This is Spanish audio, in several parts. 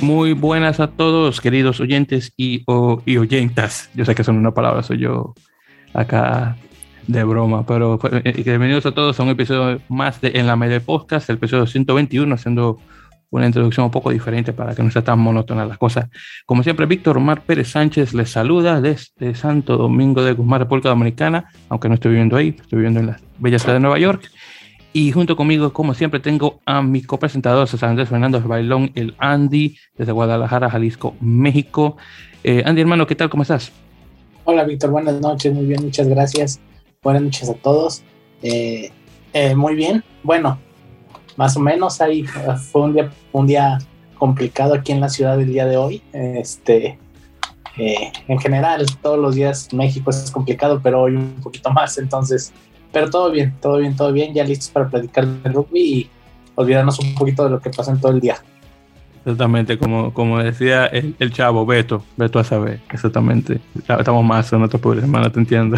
Muy buenas a todos, queridos oyentes y, oyentas. Yo sé que son una palabra, soy yo acá de broma, pero pues, eh, bienvenidos a todos a un episodio más de En la Media Podcast, el episodio 121, haciendo una introducción un poco diferente para que no sea tan monótona las cosas. Como siempre, Víctor Omar Pérez Sánchez les saluda desde Santo Domingo de Guzmán, República Dominicana, aunque no estoy viviendo ahí, estoy viviendo en la bella ciudad de Nueva York. Y junto conmigo, como siempre, tengo a mi copresentador, César Andrés Fernando Bailón, el Andy, desde Guadalajara, Jalisco, México. Eh, Andy, hermano, ¿qué tal? ¿Cómo estás? Hola, Víctor, buenas noches, muy bien, muchas gracias. Buenas noches a todos. Eh, eh, muy bien, bueno, más o menos ahí fue un día, un día complicado aquí en la ciudad del día de hoy. Este, en general, todos los días México es complicado, pero hoy un poquito más, entonces pero todo bien, todo bien, todo bien, ya listos para platicar de rugby y olvidarnos un poquito de lo que pasa en todo el día. Exactamente, como, como decía el, chavo, Beto, Beto a saber, exactamente. Estamos más, no te puedo hermano, te entiendo.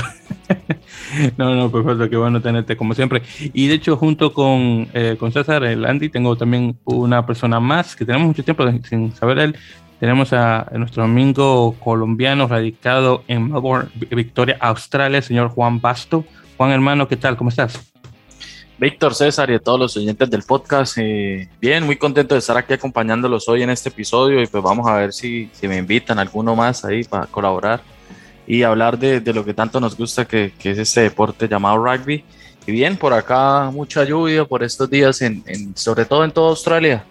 no, no, perfecto, qué bueno tenerte como siempre. Y de hecho, junto con, eh, con César, el Andy, tengo también una persona más que tenemos mucho tiempo sin saber él. Tenemos a, nuestro amigo colombiano radicado en Melbourne, Victoria, Australia, el señor Juan Basto. Juan hermano, ¿qué tal? ¿Cómo estás? Víctor, César y a todos los oyentes del podcast, eh, bien, muy contento de estar aquí acompañándolos hoy en este episodio y pues vamos a ver si, si me invitan alguno más ahí para colaborar y hablar de, de lo que tanto nos gusta que, que, es este deporte llamado rugby. Y bien, por acá mucha lluvia por estos días, en, en, sobre todo en toda Australia.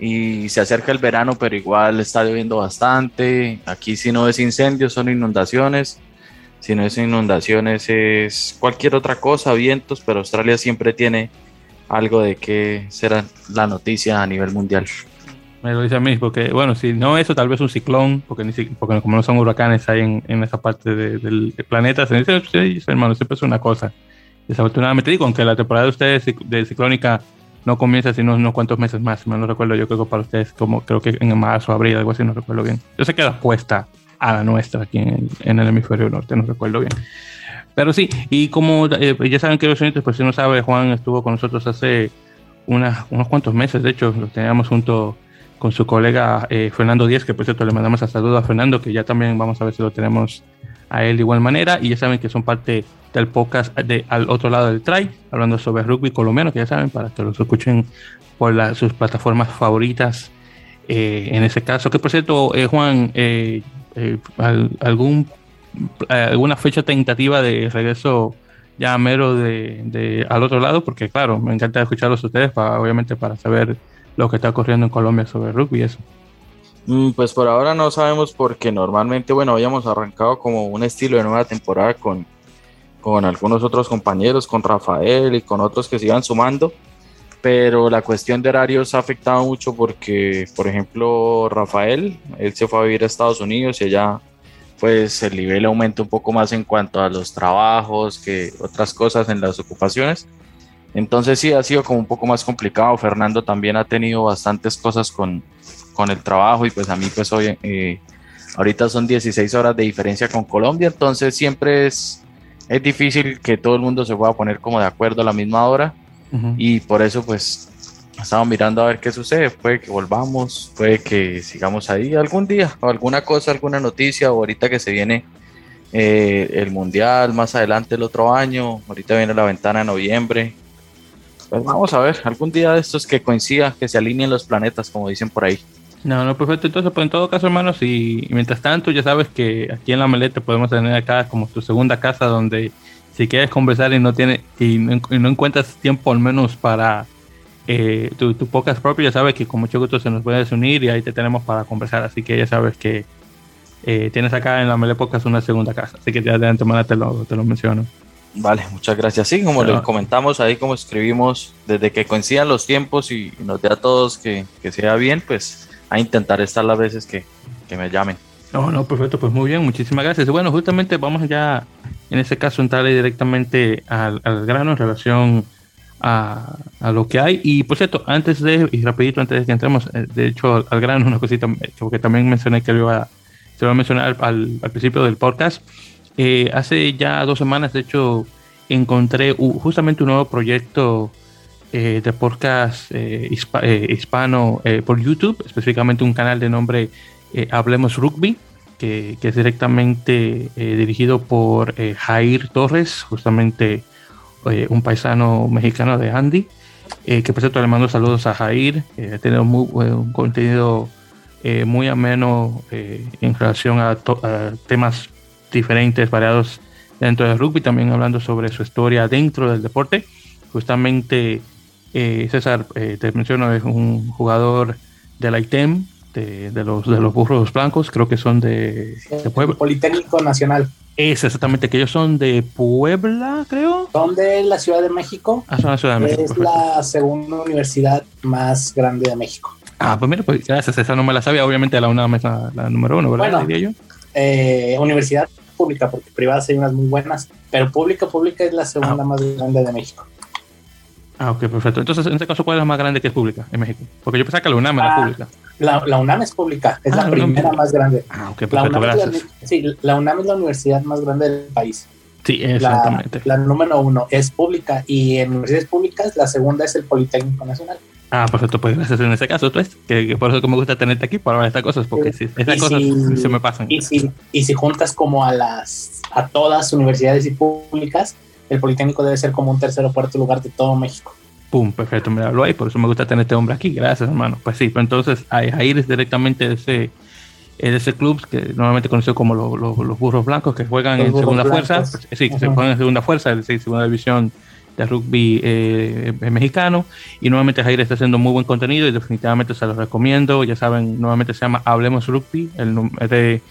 Y se acerca el verano, pero igual está lloviendo bastante. Aquí si no es incendios, son inundaciones si no es inundaciones, es cualquier otra cosa, vientos, pero Australia siempre tiene algo de que será la noticia a nivel mundial. Me lo dice a mí, porque bueno, si no eso, tal vez un ciclón, porque, ni, porque como no son huracanes ahí en, en esa parte del planeta, se dice, sí, hermano, siempre es una cosa. Desafortunadamente digo, aunque la temporada de ustedes de ciclónica no comienza sino unos cuantos meses más, no recuerdo, yo creo que para ustedes como creo que en marzo, abril, algo así, no recuerdo bien. Yo sé que la puesta a la nuestra aquí en el, hemisferio norte, no recuerdo bien. Pero sí, y como eh, ya saben que los oyentes, pues si no sabe, Juan estuvo con nosotros hace unos cuantos meses, de hecho, lo teníamos junto con su colega eh, Fernando Díaz, que por cierto le mandamos a saludo a Fernando, que ya también vamos a ver si lo tenemos a él de igual manera, y ya saben que son parte del podcast de al otro lado del try, hablando sobre rugby colombiano, que ya saben, para que los escuchen por sus plataformas favoritas. Eh, en ese caso, que por cierto, Juan, eh, algún, alguna fecha tentativa de regreso ya mero de, al otro lado, porque claro, me encanta escucharlos ustedes, para, obviamente para saber lo que está ocurriendo en Colombia sobre rugby y eso. Mm, pues por ahora no sabemos porque normalmente, bueno, habíamos arrancado como un estilo de nueva temporada con, con algunos otros compañeros, con Rafael y con otros que se iban sumando pero la cuestión de horarios ha afectado mucho porque, por ejemplo, Rafael, él se fue a vivir a Estados Unidos y allá pues el nivel aumenta un poco más en cuanto a los trabajos que otras cosas en las ocupaciones. Entonces sí, ha sido como un poco más complicado. Fernando también ha tenido bastantes cosas con, con el trabajo y pues a mí pues hoy, eh, ahorita son 16 horas de diferencia con Colombia, entonces siempre es, es difícil que todo el mundo se pueda poner como de acuerdo a la misma hora y por eso pues estamos mirando a ver qué sucede, puede que volvamos, puede que sigamos ahí algún día, o alguna cosa, alguna noticia, o ahorita que se viene eh, el mundial más adelante el otro año, ahorita viene la ventana de noviembre. Pues vamos a ver, algún día de estos que coincida, que se alineen los planetas, como dicen por ahí. No, no, perfecto. Entonces, pues en todo caso, hermanos, y, mientras tanto, ya sabes que aquí en la Melete podemos tener acá como tu segunda casa donde si quieres conversar y no tiene y no, encuentras tiempo al menos para eh, tu, tu, podcast propio, ya sabes que con mucho gusto se nos puedes unir y ahí te tenemos para conversar. Así que ya sabes que eh, tienes acá en la Mele Podcast una segunda casa. Así que ya de antemano te lo, te lo menciono. Vale, muchas gracias. Sí, como les comentamos ahí, como escribimos, desde que coincidan los tiempos y, nos dé a todos que, que, sea bien, pues a intentar estar las veces que, que me llamen. No, no, perfecto, pues muy bien, muchísimas gracias. Bueno, justamente vamos ya en este caso entrarle directamente al, grano en relación a, lo que hay. Y por cierto, antes de, y rapidito, antes de que entremos, eh, de hecho, al, grano, una cosita, porque también mencioné que se lo a mencionar al, principio del podcast. Eh, hace ya dos semanas, de hecho, encontré justamente un nuevo proyecto eh, de podcast eh, eh, hispano por YouTube, específicamente un canal de nombre Hablemos Rugby, que, es directamente dirigido por Jair Torres, justamente un paisano mexicano de Andy, que por cierto le mando saludos a Jair, ha tenido muy, un contenido muy ameno en relación a, a temas diferentes, variados dentro del rugby, también hablando sobre su historia dentro del deporte. Justamente eh, César, eh, te menciono, es un jugador de la ITEM, de, los, de los burros blancos, creo que son de, Puebla. Politécnico Nacional. Es exactamente, que ellos son de Puebla, creo. Son de la Ciudad de México. Ah, son la Ciudad de México. Es la segunda universidad más grande de México. Ah, pues mira, pues gracias, esa no me la sabía. Obviamente la UNAM es la, número uno, ¿verdad? Bueno, eh, universidad pública, porque privadas hay unas muy buenas, pero pública, pública es la segunda ah. más grande de México. Ah, ok, perfecto. Entonces, en este caso, ¿cuál es la más grande que es pública en México? Porque yo pensaba que la UNAM era ah, pública. La, UNAM es pública, es la ah, primera más grande. Ah, ok, perfecto, gracias. sí, la UNAM es la universidad más grande del país. Sí, exactamente. La, número uno es pública y en universidades públicas la segunda es el Politécnico Nacional. Ah, perfecto, pues gracias en ese caso, pues, que, por eso que me gusta tenerte aquí para hablar de estas cosas, porque sí, estas cosas se me pasan. Y si, y si juntas como a las a todas universidades y públicas, el Politécnico debe ser como un tercer o cuarto lugar de todo México. Pum, perfecto, me hablo ahí, por eso me gusta tener este hombre aquí. Gracias, hermano. Pues sí, pues entonces ahí es directamente de ese, de ese club que normalmente conocido como los burros blancos que juegan en segunda fuerza. Pues, sí, que se juegan en segunda fuerza, es decir, segunda división de rugby eh, mexicano. Y nuevamente Jair está haciendo muy buen contenido y definitivamente se los recomiendo. Ya saben, nuevamente se llama Hablemos Rugby, el de,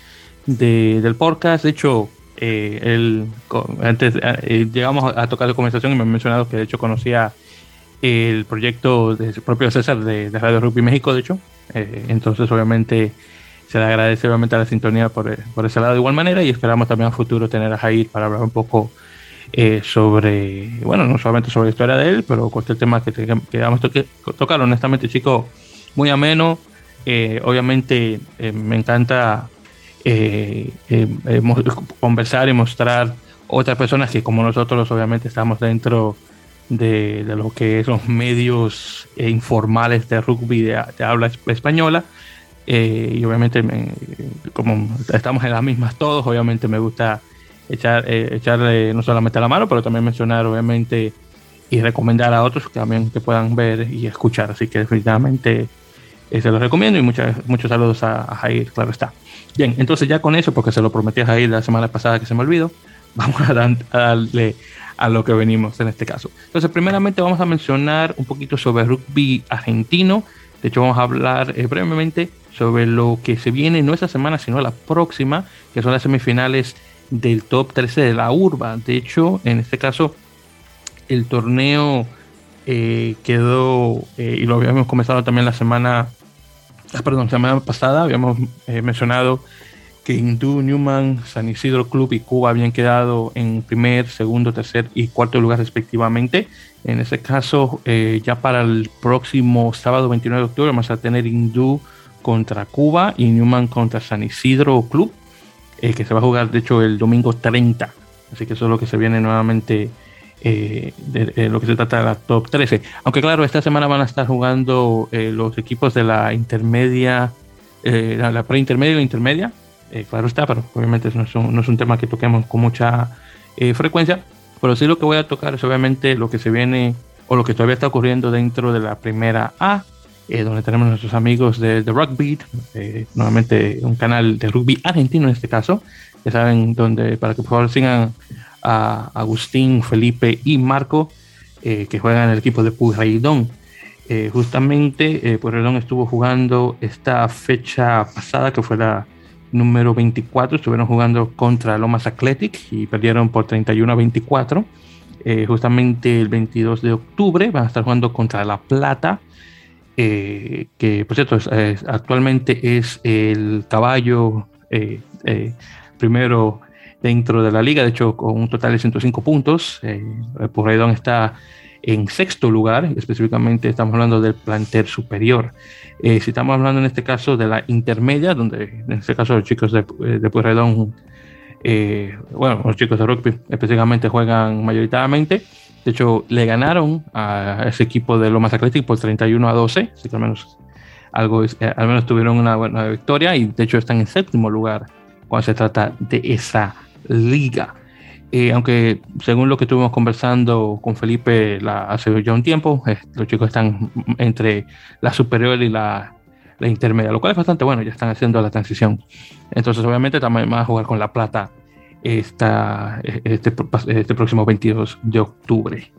de, del podcast. De hecho, eh, antes eh, llegamos a, tocar la conversación y me ha mencionado que de hecho conocía el proyecto del propio César de, Radio Rugby México, de hecho. Eh, entonces, obviamente, se le agradece obviamente a la sintonía por, por, ese lado de igual manera y esperamos también a futuro tener a Jair para hablar un poco eh, sobre, bueno, no solamente sobre la historia de él, pero cualquier tema que, queramos tocar. Honestamente, chico, muy ameno. Eh, obviamente, me encanta conversar y mostrar otras personas que como nosotros obviamente estamos dentro de, lo que son medios eh, informales de rugby de, habla española. Eh, y obviamente, como estamos en las mismas todos, obviamente me gusta echar, eh, echarle no solamente la mano, pero también mencionar, obviamente, y recomendar a otros que también que puedan ver y escuchar. Así que definitivamente se los recomiendo y muchas, muchos saludos a, Jair, claro está. Bien, entonces ya con eso, porque se lo prometí a Jair la semana pasada que se me olvidó, vamos a darle a lo que venimos en este caso. Entonces, primeramente vamos a mencionar un poquito sobre rugby argentino. De hecho, vamos a hablar eh, brevemente sobre lo que se viene no esta semana, sino la próxima, que son las semifinales del top 13 de la urba. De hecho, en este caso, el torneo eh, quedó, eh, y lo habíamos comenzado también la semana, ah, perdón, semana pasada, habíamos mencionado que Hindú, Newman, San Isidro Club y Cuba habían quedado en primer, segundo, tercer y cuarto lugar respectivamente. En ese caso, eh, ya para el próximo sábado 29 de octubre vamos a tener Hindú contra Cuba y Newman contra San Isidro Club, eh, que se va a jugar de hecho el domingo 30. Así que eso es lo que se viene nuevamente eh, de, lo que se trata de la top 13. Aunque claro, esta semana van a estar jugando los equipos de la intermedia, la, la pre-intermedia o intermedia, eh, claro está, pero obviamente no es, un, no es un tema que toquemos con mucha eh, frecuencia, pero sí lo que voy a tocar es obviamente lo que se viene o lo que todavía está ocurriendo dentro de la primera A, eh, donde tenemos nuestros amigos de, The Rugby, nuevamente un canal de rugby argentino en este caso, ya saben, donde para que por favor sigan a Agustín, Felipe y Marco, que juegan en el equipo de Puyraidón. justamente Puyraidón estuvo jugando esta fecha pasada, que fue la número 24 estuvieron jugando contra Lomas Athletic y perdieron por 31 a 24. Eh, justamente el 22 de octubre van a estar jugando contra La Plata, eh, que por cierto actualmente es el caballo eh, primero dentro de la liga, de hecho con un total de 105 puntos. Porredón está en sexto lugar, específicamente estamos hablando del plantel superior. Eh, si estamos hablando en este caso de la intermedia, donde en este caso los chicos de, eh, de Pueyrredón Eh, bueno, los chicos de rugby específicamente juegan mayoritariamente. De hecho, le ganaron a ese equipo de Lomas Athletic por 31 a 12, así que al menos, algo, eh, al menos tuvieron una buena victoria y de hecho están en séptimo lugar cuando se trata de esa liga. Eh, aunque según lo que estuvimos conversando con Felipe la, hace ya un tiempo, los chicos están entre la superior y la, la, intermedia, lo cual es bastante bueno, ya están haciendo la transición. Entonces obviamente también van a jugar con La Plata esta, este, este próximo 22 de octubre.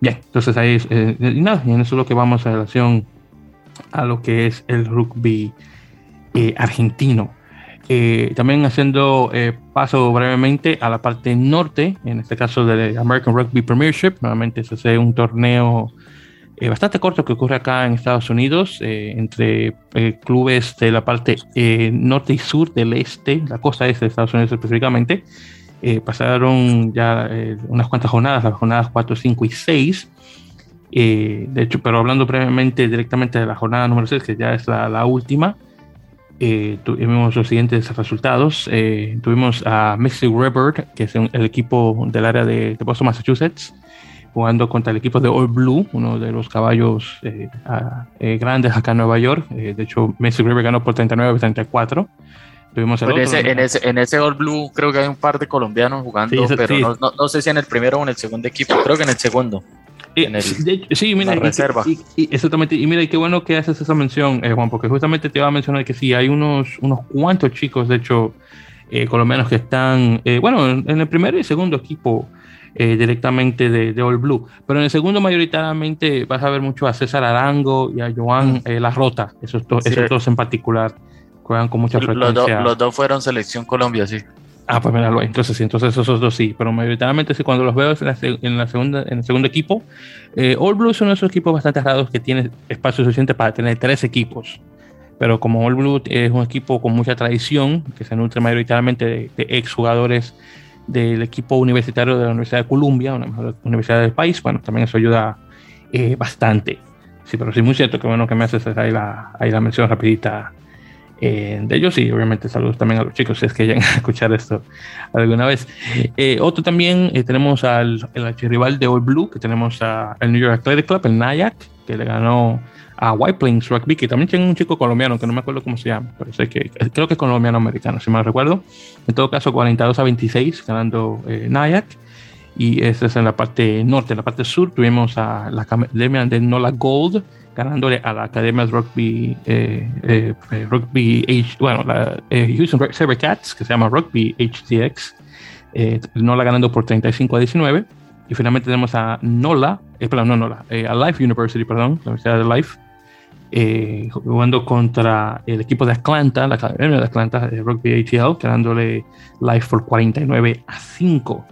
Bien, entonces ahí eh, y nada, y en eso es lo que vamos a relación a lo que es el rugby eh, argentino. Eh, también haciendo eh, paso brevemente a la parte norte, en este caso del American Rugby Premiership. Nuevamente se hace un torneo eh, bastante corto que ocurre acá en Estados Unidos, entre clubes de la parte norte y sur del este, la costa este de Estados Unidos específicamente. pasaron ya unas cuantas jornadas, las jornadas 4, 5 y 6. de hecho, pero hablando brevemente directamente de la jornada número 6, que ya es la, la última, eh, tuvimos los siguientes resultados. Eh, tuvimos a Mystic River, que es el equipo del área de, Boston, Massachusetts, jugando contra el equipo de All Blue, uno de los caballos eh, grandes acá en Nueva York. de hecho, Mystic River ganó por 39-34. Tuvimos el ese, en, ese, en, ese, All Blue creo que hay un par de colombianos jugando, pero no, no, sé si en el primero o en el segundo equipo, creo que en el segundo sí, mira, reserva. Y, exactamente, y mira, y qué bueno que haces esa mención, eh, Juan, porque justamente te iba a mencionar que sí, hay unos, unos cuantos chicos, de hecho, eh, colombianos que están, eh, bueno, en, el primer y segundo equipo eh, directamente de, de, All Blue, pero en el segundo mayoritariamente vas a ver mucho a César Arango y a Joan mm. La Rota, esos, esos dos en particular, juegan con mucha frecuencia. los dos fueron selección Colombia, sí. Ah, pues míralo, entonces sí, entonces esos dos sí, pero mayoritariamente sí, cuando los veo en, la, segunda, en el segundo equipo, eh, All Blue es uno de esos equipos bastante raros que tiene espacio suficiente para tener tres equipos. Pero como All Blue es un equipo con mucha tradición, que se nutre mayoritariamente de, de exjugadores del equipo universitario de la Universidad de Columbia, una mejor universidad del país, bueno, también eso ayuda eh, bastante. Sí, pero sí, muy cierto que bueno que me haces ahí la, ahí la mención rapidita eh, de ellos y obviamente saludos también a los chicos si es que llegan a escuchar esto alguna vez. Eh, otro también eh, tenemos al el rival de All Blue, que tenemos al New York Athletic Club, el Nyack, que le ganó a White Plains Rugby, que también tiene un chico colombiano, que no me acuerdo cómo se llama, pero sé que creo que es colombiano-americano, si mal recuerdo. En todo caso, 42 a 26, ganando Nyack. Y esa es en la parte norte. En la parte sur tuvimos a la academia de Nola Gold, ganándole a la Academia Rugby, eh, eh, eh, Rugby H, bueno, la Houston Cats, que se llama Rugby HTX, Nola ganando por 35 a 19. Y finalmente tenemos a Nola, perdón, no Nola, a Life University, perdón, la Universidad de Life, jugando contra el equipo de Atlanta, la Academia de Atlanta, Rugby ATL, ganándole Life por 49 a 5.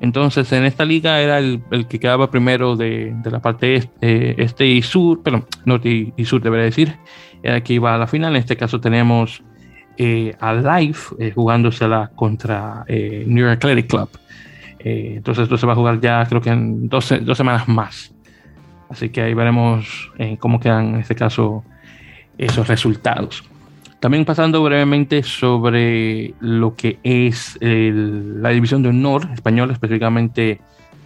Entonces, en esta liga era el, que quedaba primero de, la parte este, este, y sur, perdón, norte y, sur, debería decir, era que iba a la final. En este caso tenemos eh, a Life eh, jugándosela contra eh, New York Athletic Club. entonces, esto se va a jugar ya, creo que en dos semanas más. Así que ahí veremos cómo quedan, en este caso, esos resultados. También pasando brevemente sobre lo que es la división de honor española, específicamente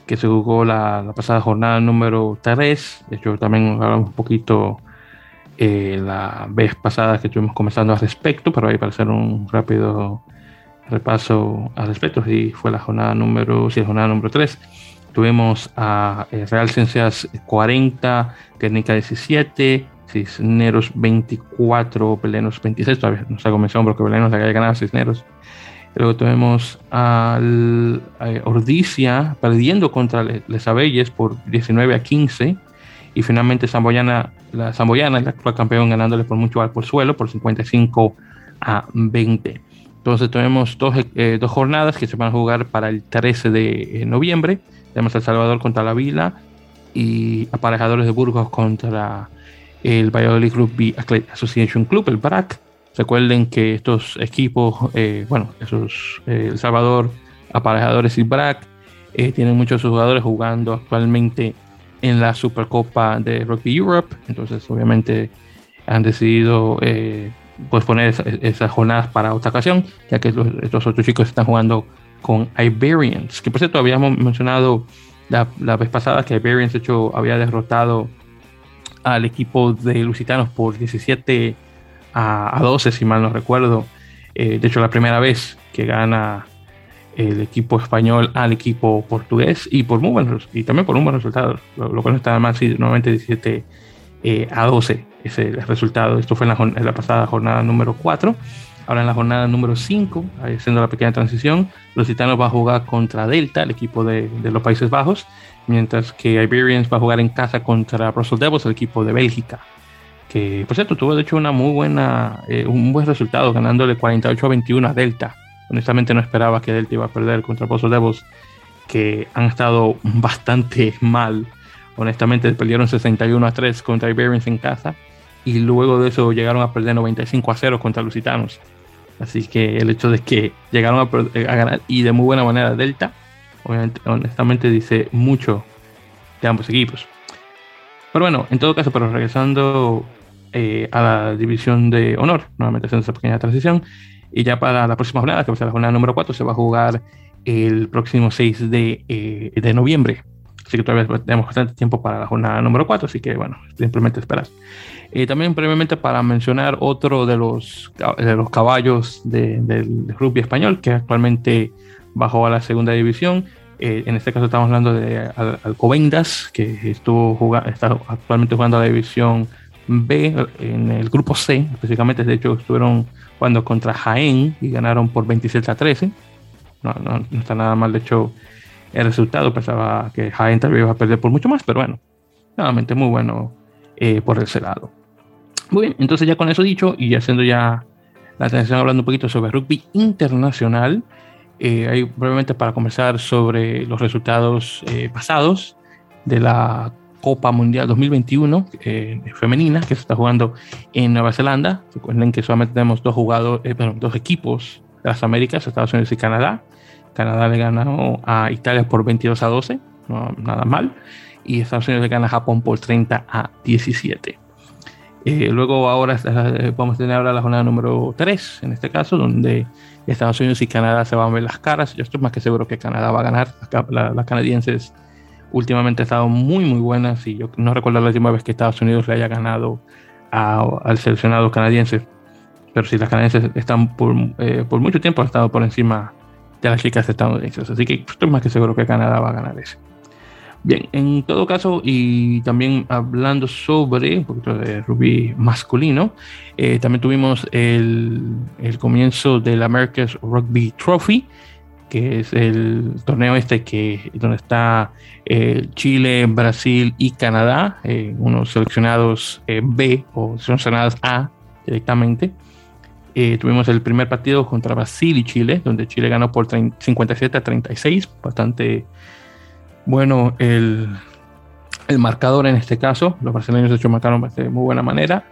que se jugó la, pasada jornada número 3. De hecho, también hablamos un poquito eh, la vez pasada que estuvimos conversando al respecto, pero ahí para hacer un rápido repaso al respecto, sí, fue la jornada número, sí, jornada número 3. Tuvimos a eh, Real Ciencias 40, Técnica 17, Cisneros 24, Belenos 26, todavía no se ha comenzado porque Belenos le haya ganado a Cisneros. Luego tenemos al Ordicia perdiendo contra Les Abelles por 19 a 15. Y finalmente Zamboyana, la Zamboyana, el actual campeón, ganándole por mucho al por suelo, por 55 a 20. Entonces tenemos dos, eh, dos, jornadas que se van a jugar para el 13 de eh, noviembre. Tenemos El Salvador contra la Vila y aparejadores de Burgos contra el Valladolid Rugby Association Club, el BRAC. Recuerden que estos equipos, eh, bueno, esos eh, El Salvador, aparejadores y BRAC, eh, tienen muchos jugadores jugando actualmente en la Supercopa de Rugby Europe. Entonces, obviamente, han decidido pues poner esas jornadas para otra ocasión, ya que estos otros chicos están jugando con Iberians, que por cierto habíamos mencionado la, la vez pasada que Iberians hecho había derrotado al equipo de Lusitanos por 17 a, 12, si mal no recuerdo. Eh, de hecho, la primera vez que gana el equipo español al equipo portugués y por muy buenos y también por un buen resultado, lo, cual no está mal, sí, nuevamente 17 eh, a 12 es el resultado. Esto fue en la, en la pasada jornada número 4. Ahora en la jornada número 5, haciendo la pequeña transición, los Titanos va a jugar contra Delta, el equipo de, de, los Países Bajos, mientras que Iberians va a jugar en casa contra Brussels Devils, el equipo de Bélgica. Que, por cierto, tuvo de hecho una muy buena, eh, un buen resultado, ganándole 48 a 21 a Delta. Honestamente no esperaba que Delta iba a perder contra Brussels Devils, que han estado bastante mal. Honestamente, perdieron 61 a 3 contra Iberians en casa y luego de eso llegaron a perder 95 a 0 contra Lusitanos. Así que el hecho de que llegaron eh, a, ganar y de muy buena manera Delta, honestamente dice mucho de ambos equipos. Pero bueno, en todo caso, pero regresando eh, a la división de honor, nuevamente haciendo esa pequeña transición, y ya para la próxima jornada, que va a ser la jornada número 4, se va a jugar el próximo 6 de, eh, de noviembre. Así que todavía tenemos bastante tiempo para la jornada número 4, así que bueno, simplemente esperar. Eh, también brevemente para mencionar otro de los, de los caballos del rugby español que actualmente bajó a la segunda división. Eh, en este caso estamos hablando de Alcobendas, que estuvo jugando, está actualmente jugando a la división B en el grupo C, específicamente. De hecho, estuvieron jugando contra Jaén y ganaron por 27 a 13. No, está nada mal, de hecho, el resultado. Pensaba que Jaén tal vez iba a perder por mucho más, pero bueno, nuevamente muy bueno eh, por ese lado. Muy bien, entonces ya con eso dicho y haciendo ya la atención hablando un poquito sobre rugby internacional, eh, ahí brevemente para conversar sobre los resultados eh, pasados de la Copa Mundial 2021 eh, femenina que se está jugando en Nueva Zelanda. Recuerden que solamente tenemos dos jugadores, dos equipos de las Américas, Estados Unidos y Canadá. Canadá le ganó a Italia por 22 a 12, no, nada mal. Y Estados Unidos le gana a Japón por 30 a 17. Eh, luego ahora eh, vamos a tener ahora la jornada número 3, en este caso, donde Estados Unidos y Canadá se van a ver las caras. Yo estoy más que seguro que Canadá va a ganar. las canadienses últimamente han estado muy, muy buenas y yo no recuerdo la última vez que Estados Unidos le haya ganado al seleccionado canadiense. Pero si las canadienses están por, eh, por mucho tiempo han estado por encima de las chicas estadounidenses. Así que estoy más que seguro que Canadá va a ganar ese. Bien, en todo caso, y también hablando sobre un poquito de rugby masculino, eh, también tuvimos el, el, comienzo del America's Rugby Trophy, que es el torneo este que donde está eh, Chile, Brasil y Canadá, eh, unos seleccionados B o seleccionados A directamente. tuvimos el primer partido contra Brasil y Chile, donde Chile ganó por 57 a 36, bastante bueno el, el marcador en este caso. Los brasileños de hecho marcaron de muy buena manera.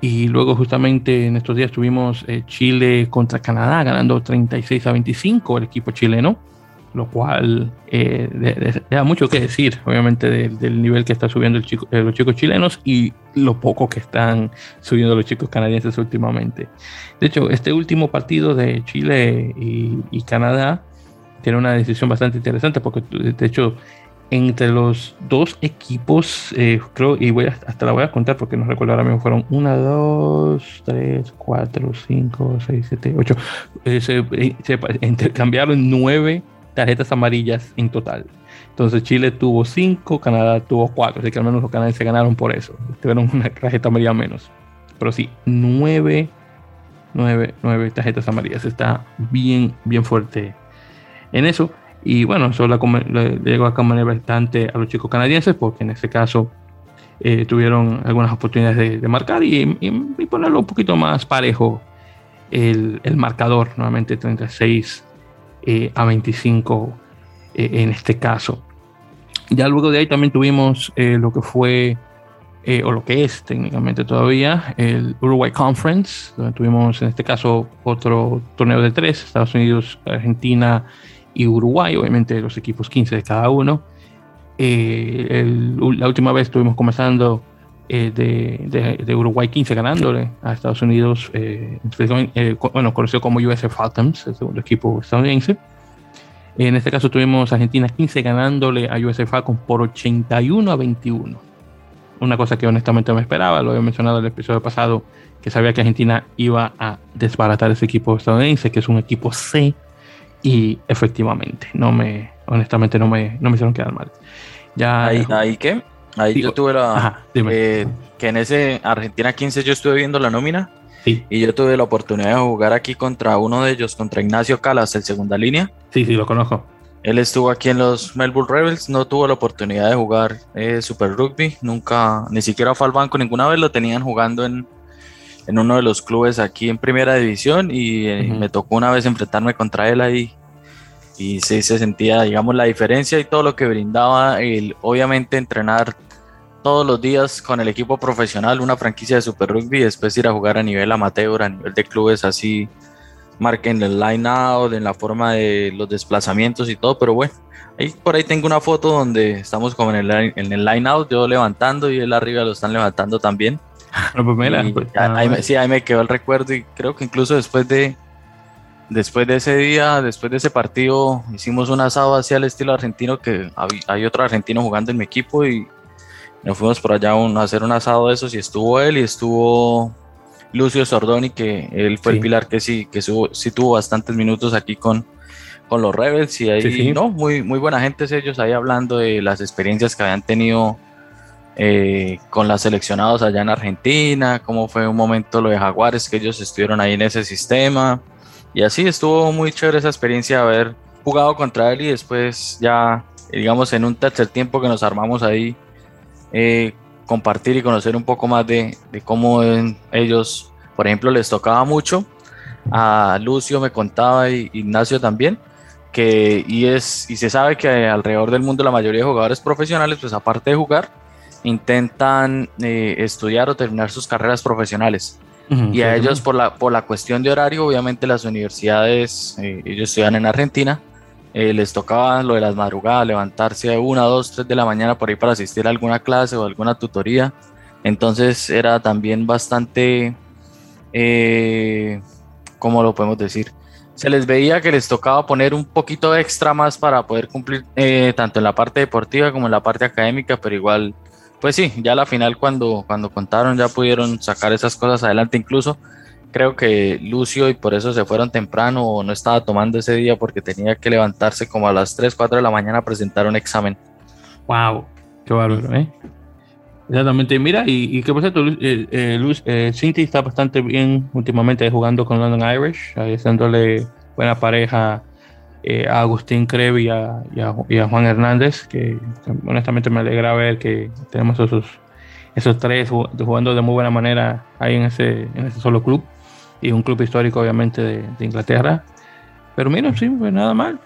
Y luego justamente en estos días tuvimos eh, Chile contra Canadá ganando 36 a 25 el equipo chileno, lo cual eh, mucho que decir, obviamente, del nivel que está subiendo el chico, eh, los chicos chilenos y lo poco que están subiendo los chicos canadienses últimamente. De hecho, este último partido de Chile y Canadá tiene una decisión bastante interesante porque de hecho entre los dos equipos, eh, creo, y voy hasta la voy a contar porque no recuerdo ahora mismo, fueron 1, 2, 3, 4, 5, 6, 7, 8. se, eh, intercambiaron 9 tarjetas amarillas en total. Entonces Chile tuvo 5, Canadá tuvo 4, así que al menos los canadienses ganaron por eso. Tuvieron una tarjeta amarilla menos. Pero sí, 9, 9, 9 tarjetas amarillas. Está bien, bien fuerte en eso. Y bueno, eso le, llegó a convenir bastante a los chicos canadienses porque en este caso eh, tuvieron algunas oportunidades de, marcar y, ponerlo un poquito más parejo el, el marcador, nuevamente 36 eh, a 25 eh, en este caso. Ya luego de ahí también tuvimos lo que fue, o lo que es técnicamente todavía, el Uruguay Conference, donde tuvimos en este caso otro torneo de tres, Estados Unidos, Argentina y Uruguay, obviamente los equipos 15 de cada uno. Eh, la última vez estuvimos comenzando eh, de, de, Uruguay 15 ganándole a Estados Unidos, eh, eh, bueno, conocido como US Falcons, el segundo equipo estadounidense. En este caso tuvimos Argentina 15 ganándole a US Falcons por 81 a 21. Una cosa que honestamente me esperaba, lo había mencionado en el episodio pasado, que sabía que Argentina iba a desbaratar ese equipo estadounidense, que es un equipo C, y efectivamente, no me, honestamente no me, no me hicieron quedar mal. Ya, ¿Ahí, ahí qué? Ahí yo tuve la. Eh, que en ese Argentina 15 yo estuve viendo la nómina. Y yo tuve la oportunidad de jugar aquí contra uno de ellos, contra Ignacio Calas, el segunda línea. Sí, sí, lo conozco. Él estuvo aquí en los Melbourne Rebels, no tuvo la oportunidad de jugar eh, Super Rugby, nunca, ni siquiera fue al banco, ninguna vez lo tenían jugando en, en uno de los clubes aquí en Primera División y eh, me tocó una vez enfrentarme contra él ahí y sí se sentía, digamos, la diferencia y todo lo que brindaba el, obviamente, entrenar todos los días con el equipo profesional, una franquicia de Super Rugby, y después ir a jugar a nivel amateur, a nivel de clubes así, marquen el line out, en la forma de los desplazamientos y todo, pero bueno, ahí por ahí tengo una foto donde estamos como en el, en el line out, yo levantando y él arriba lo están levantando también. Pues pues, ahí, sí, ahí me quedó el recuerdo y creo que incluso después de después de ese día, después de ese partido, hicimos un asado hacia el estilo argentino que hay otro argentino jugando en mi equipo y nos fuimos por allá a hacer un asado de esos y estuvo él y estuvo Lucio Sordoni, que él fue el pilar que sí, que sí tuvo bastantes minutos aquí con, con los Rebels y ahí, no, muy, muy buena gente ellos ahí hablando de las experiencias que habían tenido eh, con las seleccionados allá en Argentina, cómo fue un momento lo de Jaguares, que ellos estuvieron ahí en ese sistema y así estuvo muy chévere esa experiencia de haber jugado contra él y después ya, digamos, en un tercer tiempo que nos armamos ahí eh, compartir y conocer un poco más de, cómo ellos, por ejemplo, les tocaba mucho. A Lucio me contaba y Ignacio también, que y, es, y se sabe que alrededor del mundo la mayoría de jugadores profesionales, pues aparte de jugar, intentan eh, estudiar o terminar sus carreras profesionales. y a ellos por la, por la cuestión de horario, obviamente las universidades, eh, ellos estudian en Argentina, eh, les tocaba lo de las madrugadas, levantarse a una, dos, tres de la mañana por ahí para asistir a alguna clase o alguna tutoría. Entonces era también bastante, eh, ¿cómo lo podemos decir? Se les veía que les tocaba poner un poquito extra más para poder cumplir eh, tanto en la parte deportiva como en la parte académica, pero igual, pues sí, ya la final cuando, cuando contaron ya pudieron sacar esas cosas adelante incluso creo que Lucio y por eso se fueron temprano o no estaba tomando ese día porque tenía que levantarse como a las 3, 4 de la mañana a presentar un examen. Wow, qué bárbaro, ¿eh? Exactamente, mira, y, y que por cierto, eh, eh, eh, Cinti está bastante bien últimamente jugando con London Irish, ahí haciéndole buena pareja a Agustín Crevi y a, Juan Hernández, que, honestamente me alegra ver que tenemos esos, esos tres jugando de muy buena manera ahí en ese, en ese solo club y un club histórico obviamente de, Inglaterra. Pero mira, sí, pues nada mal.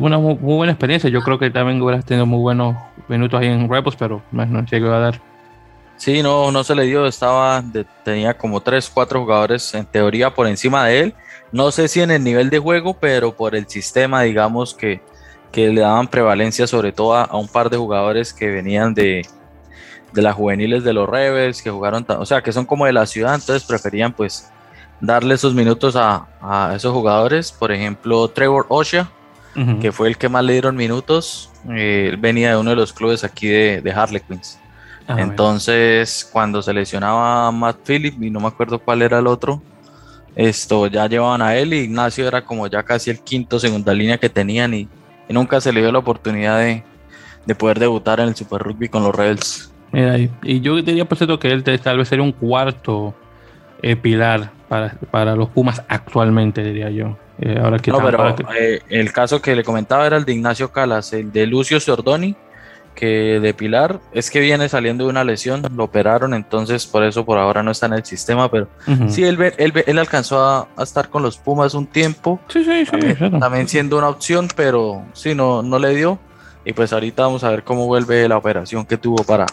una muy, buena experiencia. Yo creo que también hubieras tenido muy buenos minutos ahí en Rebels, pero no, no llegó a dar. Sí, no, no se le dio. Estaba, tenía como tres, cuatro jugadores en teoría por encima de él. No sé si en el nivel de juego, pero por el sistema, digamos que, que le daban prevalencia sobre todo a un par de jugadores que venían de, de las juveniles de los Rebels, que jugaron, o sea, que son como de la ciudad, entonces preferían pues darle esos minutos a, esos jugadores. Por ejemplo, Trevor Osha, que fue el que más le dieron minutos. Eh, él venía de uno de los clubes aquí de, de Harlequins. Ah, Entonces, cuando se lesionaba Matt Phillip, y no me acuerdo cuál era el otro, esto ya llevaban a él y Ignacio era como ya casi el quinto, segunda línea que tenían y, nunca se le dio la oportunidad de, de, poder debutar en el Super Rugby con los Rebels. Mira, y, yo diría por cierto que él tal vez sería un cuarto eh, pilar para, los Pumas actualmente, diría yo. Eh, ahora que no, pero eh, el caso que le comentaba era el de Ignacio Calas, el de Lucio Sordoni, que de Pilar es que viene saliendo de una lesión, lo operaron, entonces por eso por ahora no está en el sistema, pero sí, él, él, él alcanzó a, estar con los Pumas un tiempo, sí, sí, sí, también, siendo una opción, pero sí, no, no le dio, y pues ahorita vamos a ver cómo vuelve la operación que tuvo para,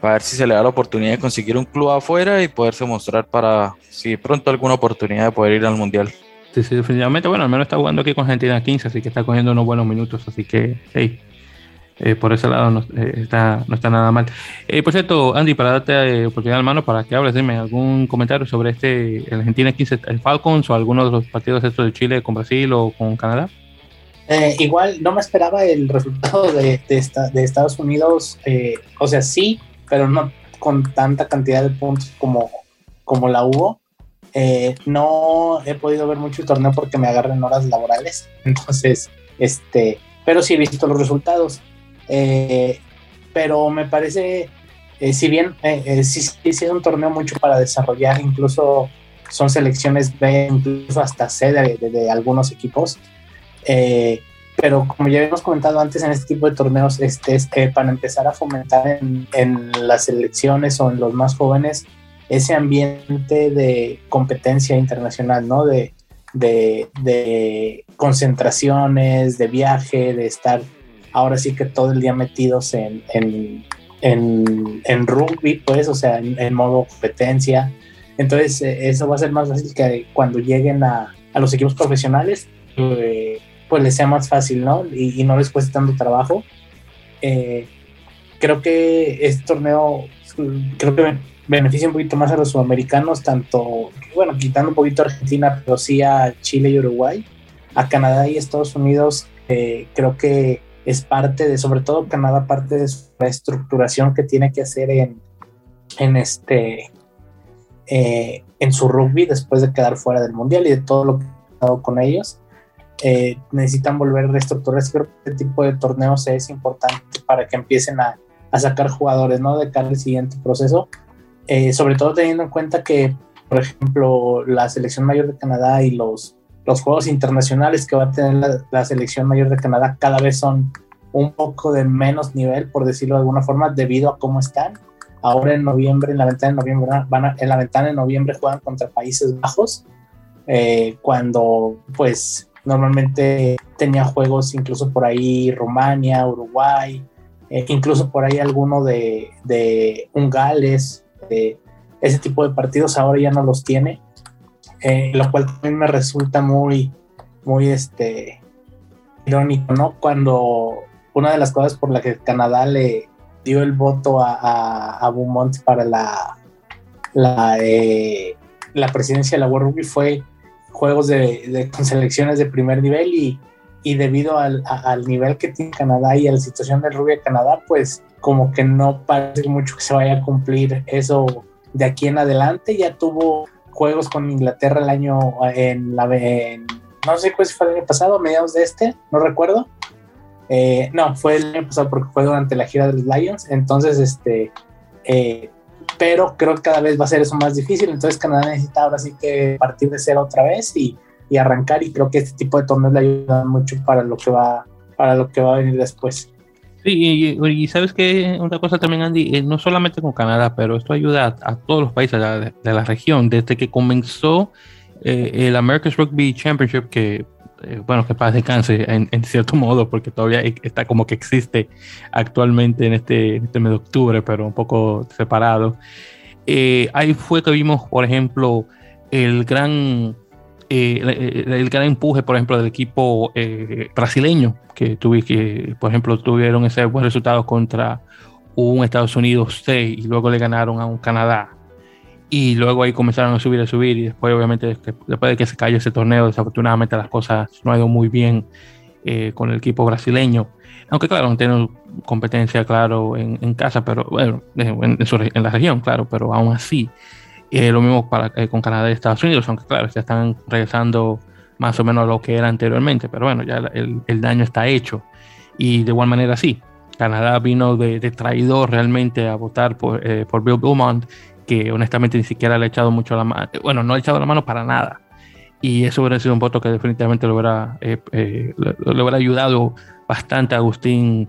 para ver si se le da la oportunidad de conseguir un club afuera y poderse mostrar para, si pronto alguna oportunidad de poder ir al Mundial. Sí, sí, definitivamente, bueno, al menos está jugando aquí con Argentina 15, así que está cogiendo unos buenos minutos, así que, hey, eh, por ese lado no, eh, está, no está nada mal. Eh, por cierto, Andy, para darte oportunidad, hermano, para que hables, dime algún comentario sobre este Argentina 15, el Falcons o alguno de los partidos estos de Chile con Brasil o con Canadá. igual no me esperaba el resultado de, de, Estados Unidos, o sea, sí, pero no con tanta cantidad de puntos como, como la hubo. no he podido ver mucho el torneo porque me agarran horas laborales, entonces, este, pero sí he visto los resultados. Eh, pero me parece, eh, si bien eh, sí, sí, es un torneo mucho para desarrollar, incluso son selecciones B, incluso hasta C de, algunos equipos. pero como ya habíamos comentado antes, en este tipo de torneos, este, es, para empezar a fomentar en, en, las selecciones o en los más jóvenes ese ambiente de competencia internacional, ¿no? De, de concentraciones, de viaje, de estar ahora sí que todo el día metidos en, en, en, rugby, pues, o sea, en, modo competencia. Entonces, eh, eso va a ser más fácil que cuando lleguen a, a los equipos profesionales, eh, pues les sea más fácil, ¿no? Y, no les cueste tanto trabajo. Eh, creo que este torneo, creo que beneficia un poquito más a los sudamericanos, tanto, bueno, quitando un poquito a Argentina, pero sí a Chile y Uruguay, a Canadá y Estados Unidos, creo que es parte de, sobre todo Canadá, parte de su reestructuración que tiene que hacer en, en este eh, en su rugby después de quedar fuera del mundial y de todo lo que ha dado con ellos. Eh, necesitan volver a reestructurar. Creo que este tipo de torneos es importante para que empiecen a, a sacar jugadores ¿no? de cara al siguiente proceso. Eh, sobre todo teniendo en cuenta que, por ejemplo, la selección mayor de Canadá y los los juegos internacionales que va a tener la, selección mayor de Canadá cada vez son un poco de menos nivel, por decirlo de alguna forma, debido a cómo están. Ahora en noviembre, en la ventana de noviembre, van en la ventana de noviembre juegan contra Países Bajos, eh, cuando pues normalmente tenía juegos incluso por ahí Rumania, Uruguay, eh, incluso por ahí alguno de, de un Gales, ese tipo de partidos ahora ya no los tiene eh, lo cual también me resulta muy, muy este, irónico, ¿no? Cuando una de las cosas por la que Canadá le dio el voto a, a, Beaumont para la, la, eh, la, presidencia de la World Rugby fue juegos de, de con selecciones de primer nivel y, y debido al, al, nivel que tiene Canadá y a la situación del rugby de Canadá, pues como que no parece mucho que se vaya a cumplir eso de aquí en adelante. Ya tuvo juegos con Inglaterra el año en la no sé cuál fue el año pasado, mediados de este, no recuerdo. Eh, no, fue el año pasado porque fue durante la gira de los Lions. Entonces, este, eh, pero creo que cada vez va a ser eso más difícil. Entonces, Canadá necesita ahora sí que partir de cero otra vez y, y arrancar. Y creo que este tipo de torneos le ayudan mucho para lo que va, para lo que va a venir después. Sí, y, sabes que una cosa también, Andy, eh, no solamente con Canadá, pero esto ayuda a, todos los países de la, región. Desde que comenzó eh, el America's Rugby Championship, que, eh, bueno, que paz descanse en, en, cierto modo, porque todavía e, está como que existe actualmente en este, en este mes de octubre, pero un poco separado. ahí fue que vimos, por ejemplo, el gran eh, el gran empuje, por ejemplo, del equipo eh, brasileño, que, tuve, que, por ejemplo, tuvieron ese buen resultado contra un Estados Unidos 6 y luego le ganaron a un Canadá. Y luego ahí comenzaron a subir, a subir, y después, obviamente, después de que se cayó ese torneo, desafortunadamente las cosas no han ido muy bien eh, con el equipo brasileño. Aunque, claro, no tienen competencia, claro, en, casa, pero bueno, en, en la región, claro, pero aún así y lo mismo para, eh, con Canadá y Estados Unidos, aunque claro, ya están regresando más o menos a lo que era anteriormente, pero bueno, ya el, el daño está hecho. Y de igual manera sí, Canadá vino de, traidor realmente a votar por, eh, por Bill Beaumont, que honestamente ni siquiera le ha echado mucho la mano, bueno, no ha echado la mano para nada. Y eso hubiera sido un voto que definitivamente lo hubiera, eh, le, hubiera ayudado bastante a Agustín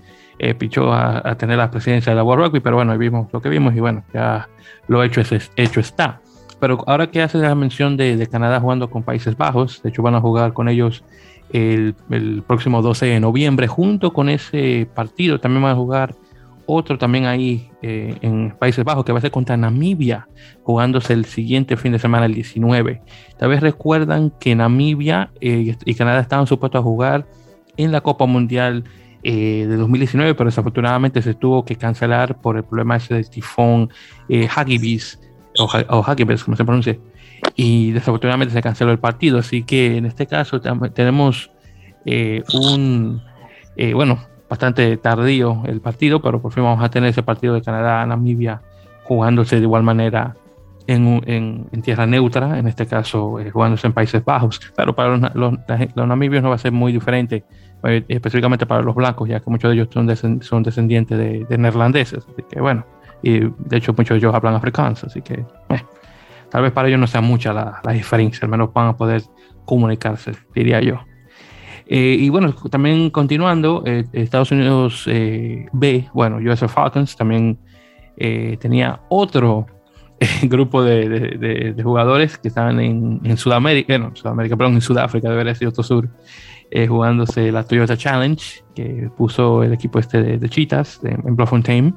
Pichó a, a, tener la presidencia de la World Rugby, pero bueno, vimos lo que vimos y bueno, ya lo hecho, es, hecho está. Pero ahora que hace la mención de, Canadá jugando con Países Bajos, de hecho van a jugar con ellos el, próximo 12 de noviembre, junto con ese partido también van a jugar otro también ahí eh, en Países Bajos, que va a ser contra Namibia, jugándose el siguiente fin de semana, el 19. Tal vez recuerdan que Namibia eh, y Canadá estaban supuestos a jugar en la Copa Mundial de 2019, pero desafortunadamente se tuvo que cancelar por el problema ese del tifón eh, Hagibis, o, o Hagibis, como se pronuncia, y desafortunadamente se canceló el partido. Así que en este caso tenemos un, bueno, bastante tardío el partido, pero por fin vamos a tener ese partido de Canadá-Namibia jugándose de igual manera en, tierra neutra, en este caso eh, jugándose en Países Bajos. Pero para los, los, namibios no va a ser muy diferente, eh, específicamente para los blancos, ya que muchos de ellos son, descendientes de, neerlandeses. Así que bueno, y de hecho muchos de ellos hablan africanos, así que eh, tal vez para ellos no sea mucha la, la, diferencia, al menos van a poder comunicarse, diría yo. y bueno, también continuando, Estados Unidos B, bueno, US Falcons también tenía otro grupo de, jugadores que estaban en, en Sudamérica, bueno, Sudamérica, perdón, en Sudáfrica, debería ser otro sur, eh, jugándose la Toyota Challenge, que puso el equipo este de, de Cheetahs en Bloemfontein,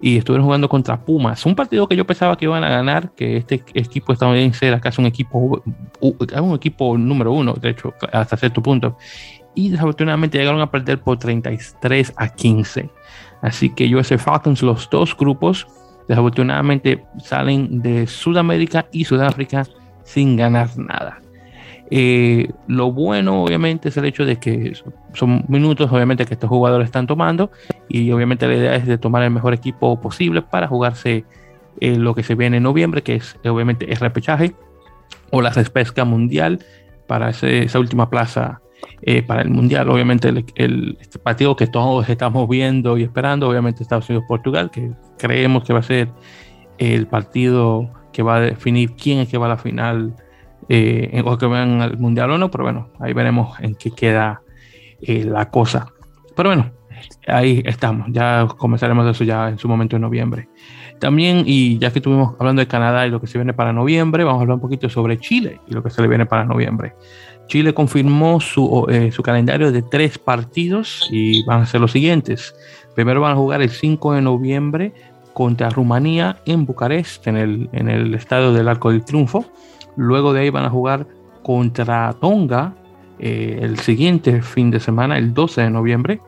y estuvieron jugando contra Pumas. Un partido que yo pensaba que iban a ganar, que este equipo estadounidense era casi un equipo, un equipo número uno, de hecho, hasta cierto punto. Y desafortunadamente llegaron a perder por 33 a 15. Así que US Falcons, los dos grupos, desafortunadamente salen de Sudamérica y Sudáfrica sin ganar nada. Eh, lo bueno, obviamente, es el hecho de que son minutos, obviamente, que estos jugadores están tomando y obviamente la idea es de tomar el mejor equipo posible para jugarse eh, lo que se viene en noviembre, que es obviamente el repechaje o la repesca mundial para esa última plaza eh, para el Mundial. Obviamente el, partido que todos estamos viendo y esperando, obviamente Estados Unidos-Portugal, que creemos que va a ser el partido que va a definir quién es que va a la final eh, o que vean al Mundial o no, pero bueno, ahí veremos en qué queda eh, la cosa. Pero bueno, ahí estamos, ya comenzaremos eso ya en su momento en noviembre. También, y ya que estuvimos hablando de Canadá y lo que se viene para noviembre, vamos a hablar un poquito sobre Chile y lo que se le viene para noviembre. Chile confirmó su, eh, su, calendario de tres partidos y van a ser los siguientes. Primero van a jugar el 5 de noviembre contra Rumanía en Bucarest, en el, en el estadio del Arco del Triunfo. Luego de ahí van a jugar contra Tonga eh, el siguiente fin de semana, el 12 de noviembre.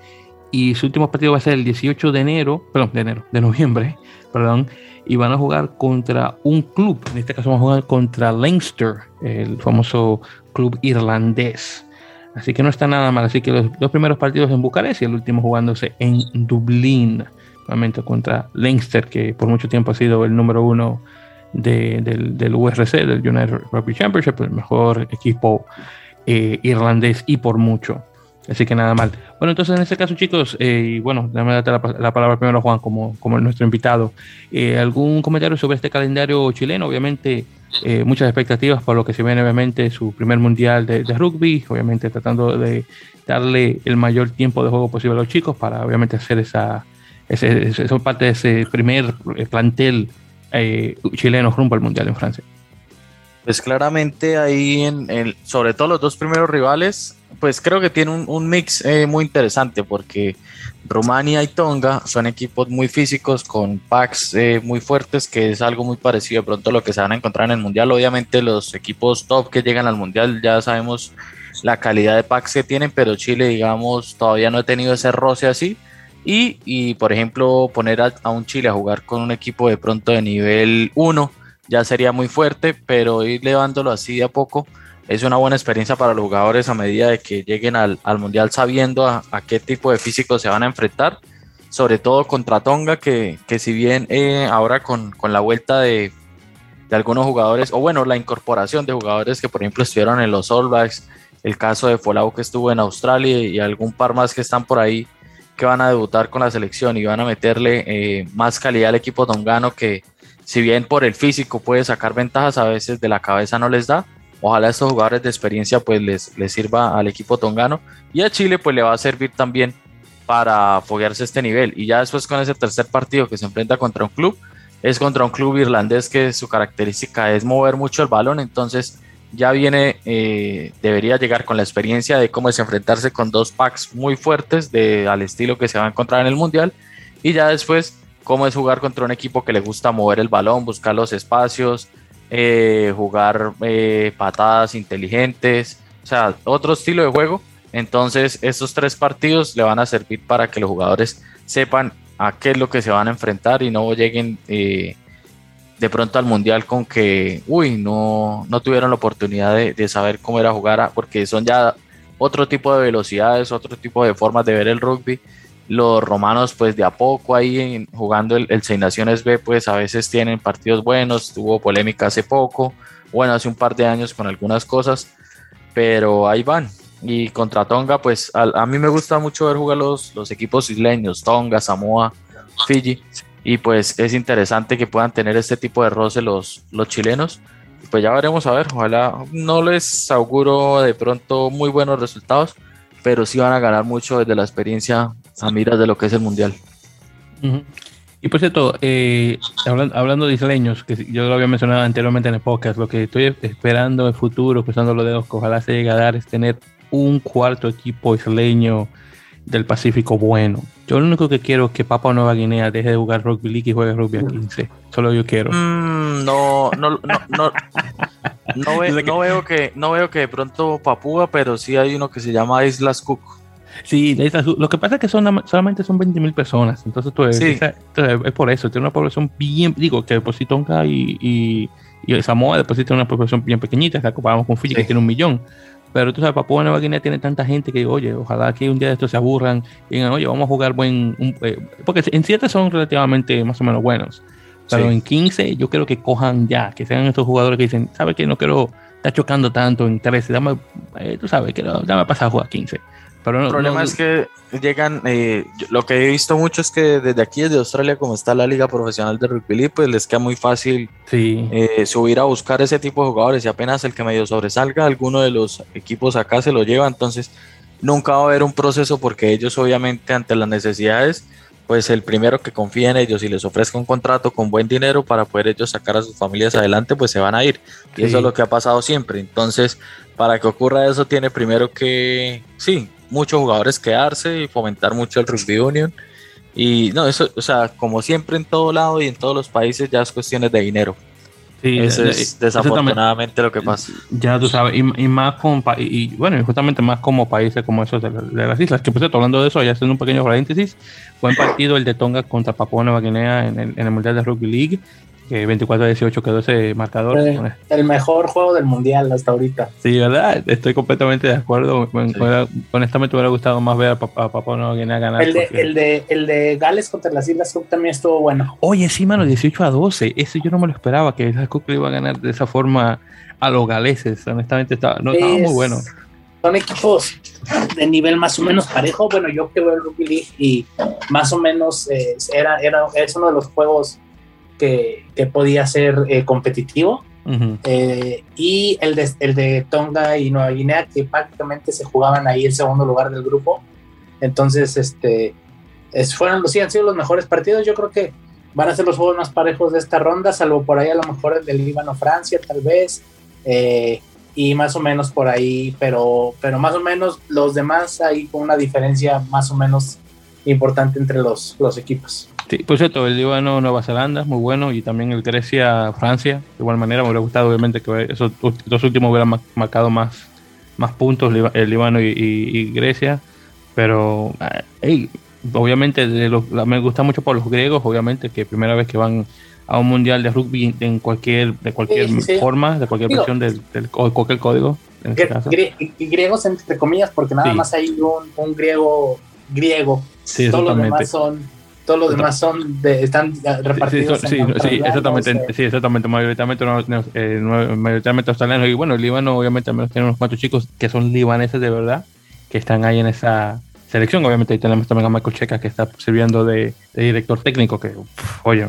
Y su último partido va a ser el 18 de enero, perdón, de enero, de noviembre, perdón, y van a jugar contra un club, en este caso van a jugar contra Leinster, el famoso club irlandés. Así que no está nada mal. Así que los dos primeros partidos en Bucarest y el último jugándose en Dublín, nuevamente contra Leinster, que por mucho tiempo ha sido el número uno del, del, URC, del United Rugby Championship, el mejor equipo eh, irlandés y por mucho. Así que nada mal. Bueno, entonces en este caso, chicos, eh, y bueno, déjame darte la, palabra primero Juan como, como nuestro invitado. Eh, ¿Algún comentario sobre este calendario chileno? Obviamente, eh, muchas expectativas por lo que se viene, obviamente, su primer mundial de, rugby, obviamente tratando de darle el mayor tiempo de juego posible a los chicos para, obviamente, hacer esa, esa, parte de ese primer plantel chileno rumbo al mundial en Francia. Pues claramente ahí, en el, sobre todo los dos primeros rivales, pues creo que tiene un, mix eh, muy interesante porque Rumania y Tonga son equipos muy físicos con packs eh, muy fuertes, que es algo muy parecido de pronto a lo que se van a encontrar en el Mundial. Obviamente los equipos top que llegan al Mundial ya sabemos la calidad de packs que tienen, pero Chile, digamos, todavía no ha tenido ese roce así. Y, por ejemplo, poner a, un Chile a jugar con un equipo de pronto de nivel 1 ya sería muy fuerte, pero ir llevándolo así de a poco es una buena experiencia para los jugadores a medida de que lleguen al, Mundial sabiendo a, qué tipo de físico se van a enfrentar, sobre todo contra Tonga, que, si bien eh, ahora con, la vuelta de, algunos jugadores, o bueno, la incorporación de jugadores que por ejemplo estuvieron en los All Blacks, el caso de Folau que estuvo en Australia y algún par más que están por ahí que van a debutar con la selección y van a meterle eh, más calidad al equipo tongano que si bien por el físico puede sacar ventajas, a veces de la cabeza no les da. Ojalá estos jugadores de experiencia pues les, les sirva al equipo tongano. Y a Chile pues le va a servir también para foguearse este nivel. Y ya después con ese tercer partido que se enfrenta contra un club, es contra un club irlandés que su característica es mover mucho el balón, entonces ya viene, eh, debería llegar con la experiencia de cómo es enfrentarse con dos packs muy fuertes de, al estilo que se va a encontrar en el Mundial y ya después cómo es jugar contra un equipo que le gusta mover el balón, buscar los espacios, eh, jugar eh, patadas inteligentes, o sea, otro estilo de juego. Entonces, estos tres partidos le van a servir para que los jugadores sepan a qué es lo que se van a enfrentar y no lleguen eh, de pronto al mundial con que, uy, no, no tuvieron la oportunidad de, saber cómo era jugar, porque son ya otro tipo de velocidades, otro tipo de formas de ver el rugby. Los romanos, pues de a poco ahí jugando el, el Seis Naciones B, pues a veces tienen partidos buenos, tuvo polémica hace poco, bueno, hace un par de años con algunas cosas, pero ahí van. Y contra Tonga, pues a, mí me gusta mucho ver jugar los, los equipos isleños, Tonga, Samoa, Fiji y pues es interesante que puedan tener este tipo de roce los, los chilenos. Pues ya veremos a ver, ojalá no les auguro de pronto muy buenos resultados, pero sí van a ganar mucho desde la experiencia a miras de lo que es el mundial. Y por cierto, eh, hablando, de isleños, que yo lo había mencionado anteriormente en el podcast, lo que estoy esperando en el futuro, cruzando los dedos, que ojalá se llegue a dar, es tener un cuarto equipo isleño del Pacífico bueno. Yo lo único que quiero es que Papua Nueva Guinea deje de jugar rugby league y juegue rugby a 15. Solo yo quiero. Mm, no, no, no, no. No, veo que, no veo que de pronto Papúa, pero sí hay uno que se llama Islas Cook. Sí, lo que pasa es que son, solamente son 20 mil personas. Entonces, tú, es por eso. Tiene una población bien. Digo, que después Tonga y, y, y Samoa después tiene una población bien pequeñita. La comparamos con Fiji, que tiene un millón. Pero tú sabes, Papua Nueva Guinea tiene tanta gente que, oye, ojalá que un día de estos se aburran y digan, oye, vamos a jugar buen. Eh", porque en 7 son relativamente más o menos buenos. Pero en 15 yo creo que cojan ya, que sean estos jugadores que dicen, ¿sabes qué? No quiero estar chocando tanto en 13, dame, eh, tú sabes, quiero, dame pasar a jugar 15 el problema es que llegan, eh, lo que he visto mucho es que desde aquí, desde Australia, como está la liga profesional de rugby, pues les queda muy fácil eh, subir a buscar ese tipo de jugadores y apenas el que medio sobresalga, alguno de los equipos acá se lo lleva, entonces nunca va a haber un proceso porque ellos obviamente ante las necesidades, pues el primero que confía en ellos y les ofrezca un contrato con buen dinero para poder ellos sacar a sus familias adelante, pues se van a ir. Y eso es lo que ha pasado siempre. Entonces, para que ocurra eso, tiene primero que, sí, muchos jugadores quedarse y fomentar mucho el rugby union. Y no, eso, o sea, como siempre en todo lado y en todos los países ya es cuestiones de dinero. Sí, eso es desafortunadamente lo que pasa. Ya tú sabes, y, más con, y, bueno, justamente más como países como esos de, las islas. Que pues hablando de eso, ya haciendo un pequeño paréntesis, buen partido el de Tonga contra Papua Nueva Guinea en el, en el Mundial de Rugby League que 24 a 18 quedó ese marcador. El, mejor juego del mundial hasta ahorita. Sí, ¿verdad? Estoy completamente de acuerdo. honestamente, me hubiera gustado más ver a, Papá No Guinea ganar. El de, el, de, el de Gales contra las Islas Cook también estuvo bueno. Oye, sí, mano, 18 a 12. Ese yo no me lo esperaba, que las Cook le iba a ganar de esa forma a los galeses. Honestamente, estaba, no, estaba muy bueno. Son equipos de nivel más o menos parejo. Bueno, yo que veo el Rugby League y más o menos eh, era, era, es uno de los juegos que, podía ser eh, competitivo. Eh, y el de, el de Tonga y Nueva Guinea, que prácticamente se jugaban ahí el segundo lugar del grupo. Entonces, este, es, fueron, sí, han sido los mejores partidos. Yo creo que van a ser los juegos más parejos de esta ronda, salvo por ahí a lo mejor el del Líbano, Francia, tal vez. Eh, y más o menos por ahí, pero, pero más o menos los demás hay con una diferencia más o menos importante entre los, los equipos. Sí, por cierto, el Líbano Nueva Zelanda, muy bueno, y también el Grecia Francia, de igual manera, me hubiera gustado obviamente que esos dos últimos hubieran marcado más, más puntos, el Líbano y, Grecia, pero eh, obviamente me gusta mucho por los griegos, obviamente, que primera vez que van a un mundial de rugby en cualquier de cualquier forma, de cualquier versión del, cualquier código. En este griegos entre comillas, porque nada más hay un, un griego griego. Sí, Todos los demás son todos los demás son de, están repartidos. Sí, sí, sí, exactamente, sí, exactamente, mayoritariamente, eh, mayoritariamente australianos. Y bueno, el Líbano obviamente también tiene unos cuantos chicos que son libaneses de verdad, que están ahí en esa selección. Obviamente ahí tenemos también a Michael Checa que está sirviendo de, director técnico, que, oye,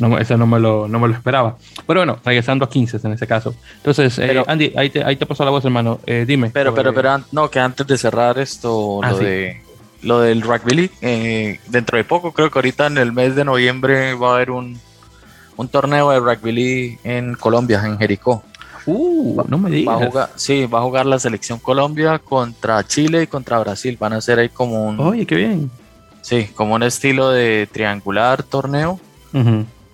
no, eso no me, lo, no me lo esperaba. Pero bueno, regresando a 15 en ese caso. Entonces, eh, Andy, ahí te, ahí te paso la voz, hermano. Eh, dime. Pero, pero, pero, no, que antes de cerrar esto, ah, lo de lo del rugby league. Eh, dentro de poco, creo que ahorita en el mes de noviembre va a haber un, un torneo de rugby league en Colombia, en Jericó. Uh, no me digas. Va a jugar, sí, va a jugar la selección Colombia contra Chile y contra Brasil. Van a ser ahí como un. Oye, qué bien. Sí, como un estilo de triangular torneo.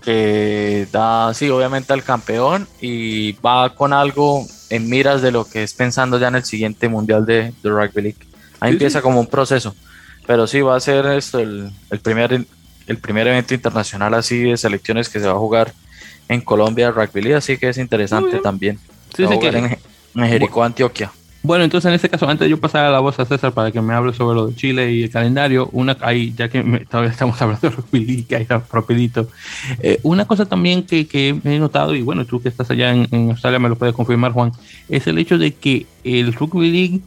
que da, sí, obviamente al campeón y va con algo en miras de lo que es pensando ya en el siguiente mundial de, de Rugby League. Ahí empieza como un proceso, pero sí va a ser esto el, el, primer, el primer evento internacional así de selecciones que se va a jugar en Colombia Rugby League, así que es interesante también. Sí, sí, que... en, en Jericó, Antioquia. Bueno, entonces en este caso, antes de yo pasar a la voz a César para que me hable sobre lo de Chile y el calendario, una ahí, ya que me, todavía estamos hablando de rugby que ahí rapidito, eh, una cosa también que, que, he notado, y bueno, tú que estás allá en, en, Australia me lo puedes confirmar, Juan, es el hecho de que el rugby league,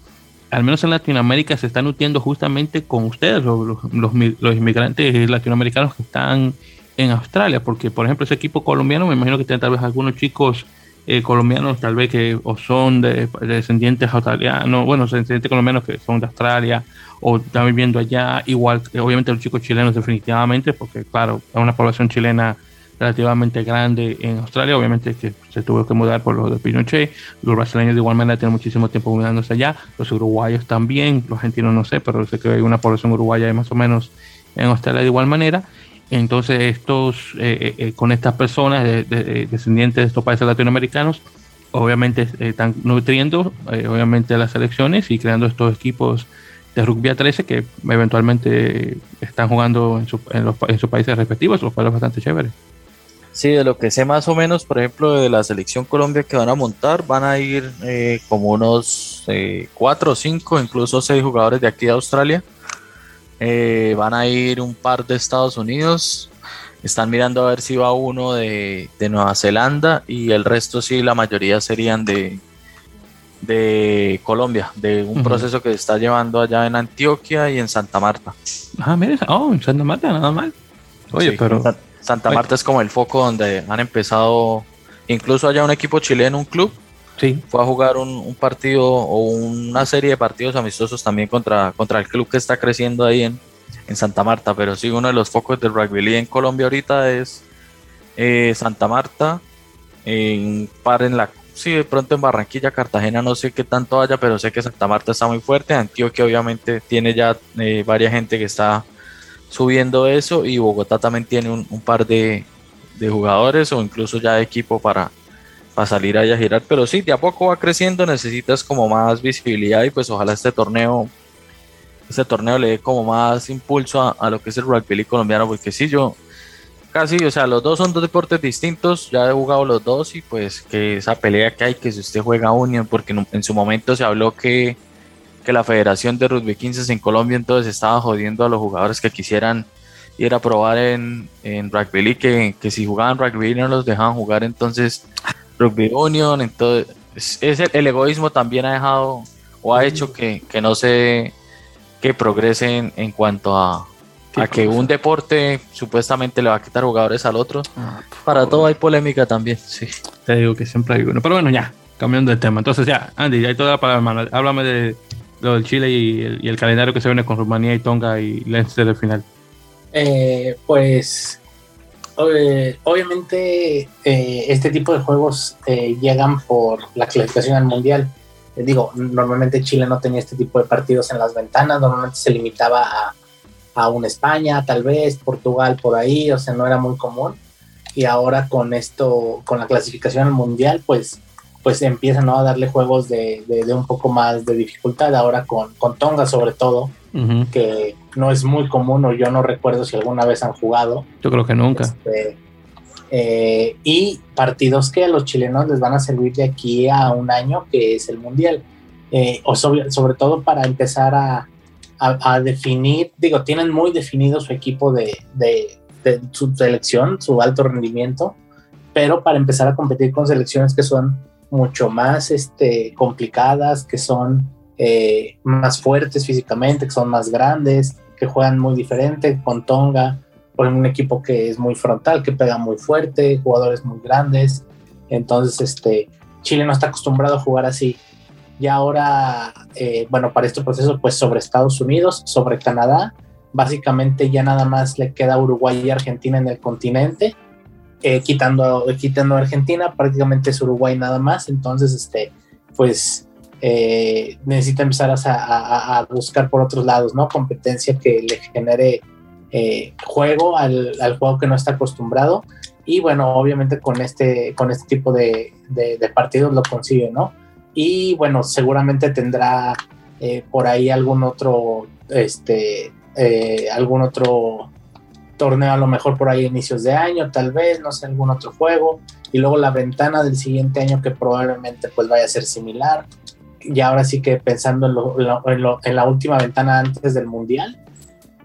al menos en Latinoamérica, se está nutriendo justamente con ustedes, los, los, los inmigrantes latinoamericanos que están en Australia, porque por ejemplo ese equipo colombiano, me imagino que tiene tal vez algunos chicos eh, colombianos tal vez que o son de, de, descendientes australianos, bueno, descendientes colombianos que son de Australia o están viviendo allá, igual obviamente los chicos chilenos definitivamente, porque claro, es una población chilena relativamente grande en Australia, obviamente que se tuvo que mudar por lo de Pinochet, los brasileños de igual manera tienen muchísimo tiempo mudándose allá, los uruguayos también, los argentinos no sé, pero sé que hay una población uruguaya más o menos en Australia de igual manera, entonces, estos, eh, eh, con estas personas de, de, descendientes de estos países latinoamericanos, obviamente eh, están nutriendo, obviamente, las selecciones y creando estos equipos de rugby a 13 que eventualmente están jugando en, su, en, los, en sus países respectivos, lo cual bastante chévere. Sí, de lo que sé más o menos, por ejemplo, de la selección Colombia que van a montar, van a ir eh, como unos eh, cuatro o cinco, incluso seis jugadores de aquí de Australia eh, van a ir un par de Estados Unidos. Están mirando a ver si va uno de, de Nueva Zelanda y el resto sí, la mayoría serían de, de Colombia, de un uh -huh. proceso que se está llevando allá en Antioquia y en Santa Marta. Ah, mira, oh, en Santa Marta nada mal. Oye, Sí, pero Santa Marta es como el foco donde han empezado, incluso allá un equipo chileno, un club, sí, fue a jugar un, un, partido o una serie de partidos amistosos también contra, contra el club que está creciendo ahí en, en Santa Marta. Pero sí, uno de los focos del rugby league en Colombia ahorita es eh, Santa Marta, en par en la sí, de pronto en Barranquilla, Cartagena, no sé qué tanto haya, pero sé que Santa Marta está muy fuerte. Antioquia, obviamente, tiene ya eh, varias gente que está subiendo eso y Bogotá también tiene un, par de, de, jugadores o incluso ya de equipo para, para salir allá a girar. Pero sí, de a poco va creciendo, necesitas como más visibilidad y pues ojalá este torneo, este torneo le dé como más impulso a, a lo que es el rugby colombiano, porque sí, yo casi, o sea, los dos son dos deportes distintos, ya he jugado los dos y pues que esa pelea que hay, que si usted juega Union, porque en su momento se habló que, que, la Federación de Rugby 15 en Colombia entonces estaba jodiendo a los jugadores que quisieran ir a probar en, en Rugby League, que, que, si jugaban Rugby no los dejaban jugar entonces Rugby Union, entonces es el, el egoísmo también ha dejado o ha hecho que, que no se que progresen en cuanto a, a que un deporte supuestamente le va a quitar jugadores al otro. Ah, Para todo hay polémica también, sí. Te digo que siempre hay uno. Pero bueno, ya, cambiando de tema. Entonces ya, Andy, ya hay toda la palabra, hermano. Háblame de lo del Chile y el, calendario que se viene con Rumanía y Tonga y Leinster del final. Eh, pues eh, obviamente eh, este tipo de juegos eh, llegan por la clasificación al mundial. digo, normalmente Chile no tenía este tipo de partidos en las ventanas, normalmente se limitaba a a una España, tal vez, Portugal por ahí, o sea, no era muy común. Y ahora con esto, con la clasificación al mundial, pues, pues empiezan ¿no? a darle juegos de, de, de, un poco más de dificultad, ahora con, con Tonga sobre todo, uh -huh. que no es muy común o yo no recuerdo si alguna vez han jugado. Yo creo que nunca. Este, eh, y partidos que a los chilenos les van a servir de aquí a un año, que es el mundial. Eh, o sobre, sobre todo para empezar a, a, a, definir, digo, tienen muy definido su equipo de, de, de, su selección, su alto rendimiento, pero para empezar a competir con selecciones que son mucho más este, complicadas, que son eh, más fuertes físicamente, que son más grandes, que juegan muy diferente, con Tonga, por un equipo que es muy frontal, que pega muy fuerte, jugadores muy grandes, entonces este, Chile no está acostumbrado a jugar así, y ahora, eh, bueno, para este proceso, pues sobre Estados Unidos, sobre Canadá, básicamente ya nada más le queda Uruguay y Argentina en el continente, eh, quitando, quitando Argentina, prácticamente es Uruguay nada más, entonces, este, pues eh, necesita empezar a, a, a, buscar por otros lados, ¿no? Competencia que le genere eh, juego al, al, juego que no está acostumbrado. y bueno, obviamente con este, con este tipo de, de, partidos lo consigue, ¿no? Y bueno, seguramente tendrá por ahí algún otro, este, algún otro torneo, a lo mejor por ahí inicios de año, tal vez, no sé, algún otro juego, y luego la ventana del siguiente año que probablemente pues vaya a ser similar. Y ahora sí que pensando en, en la última ventana antes del mundial,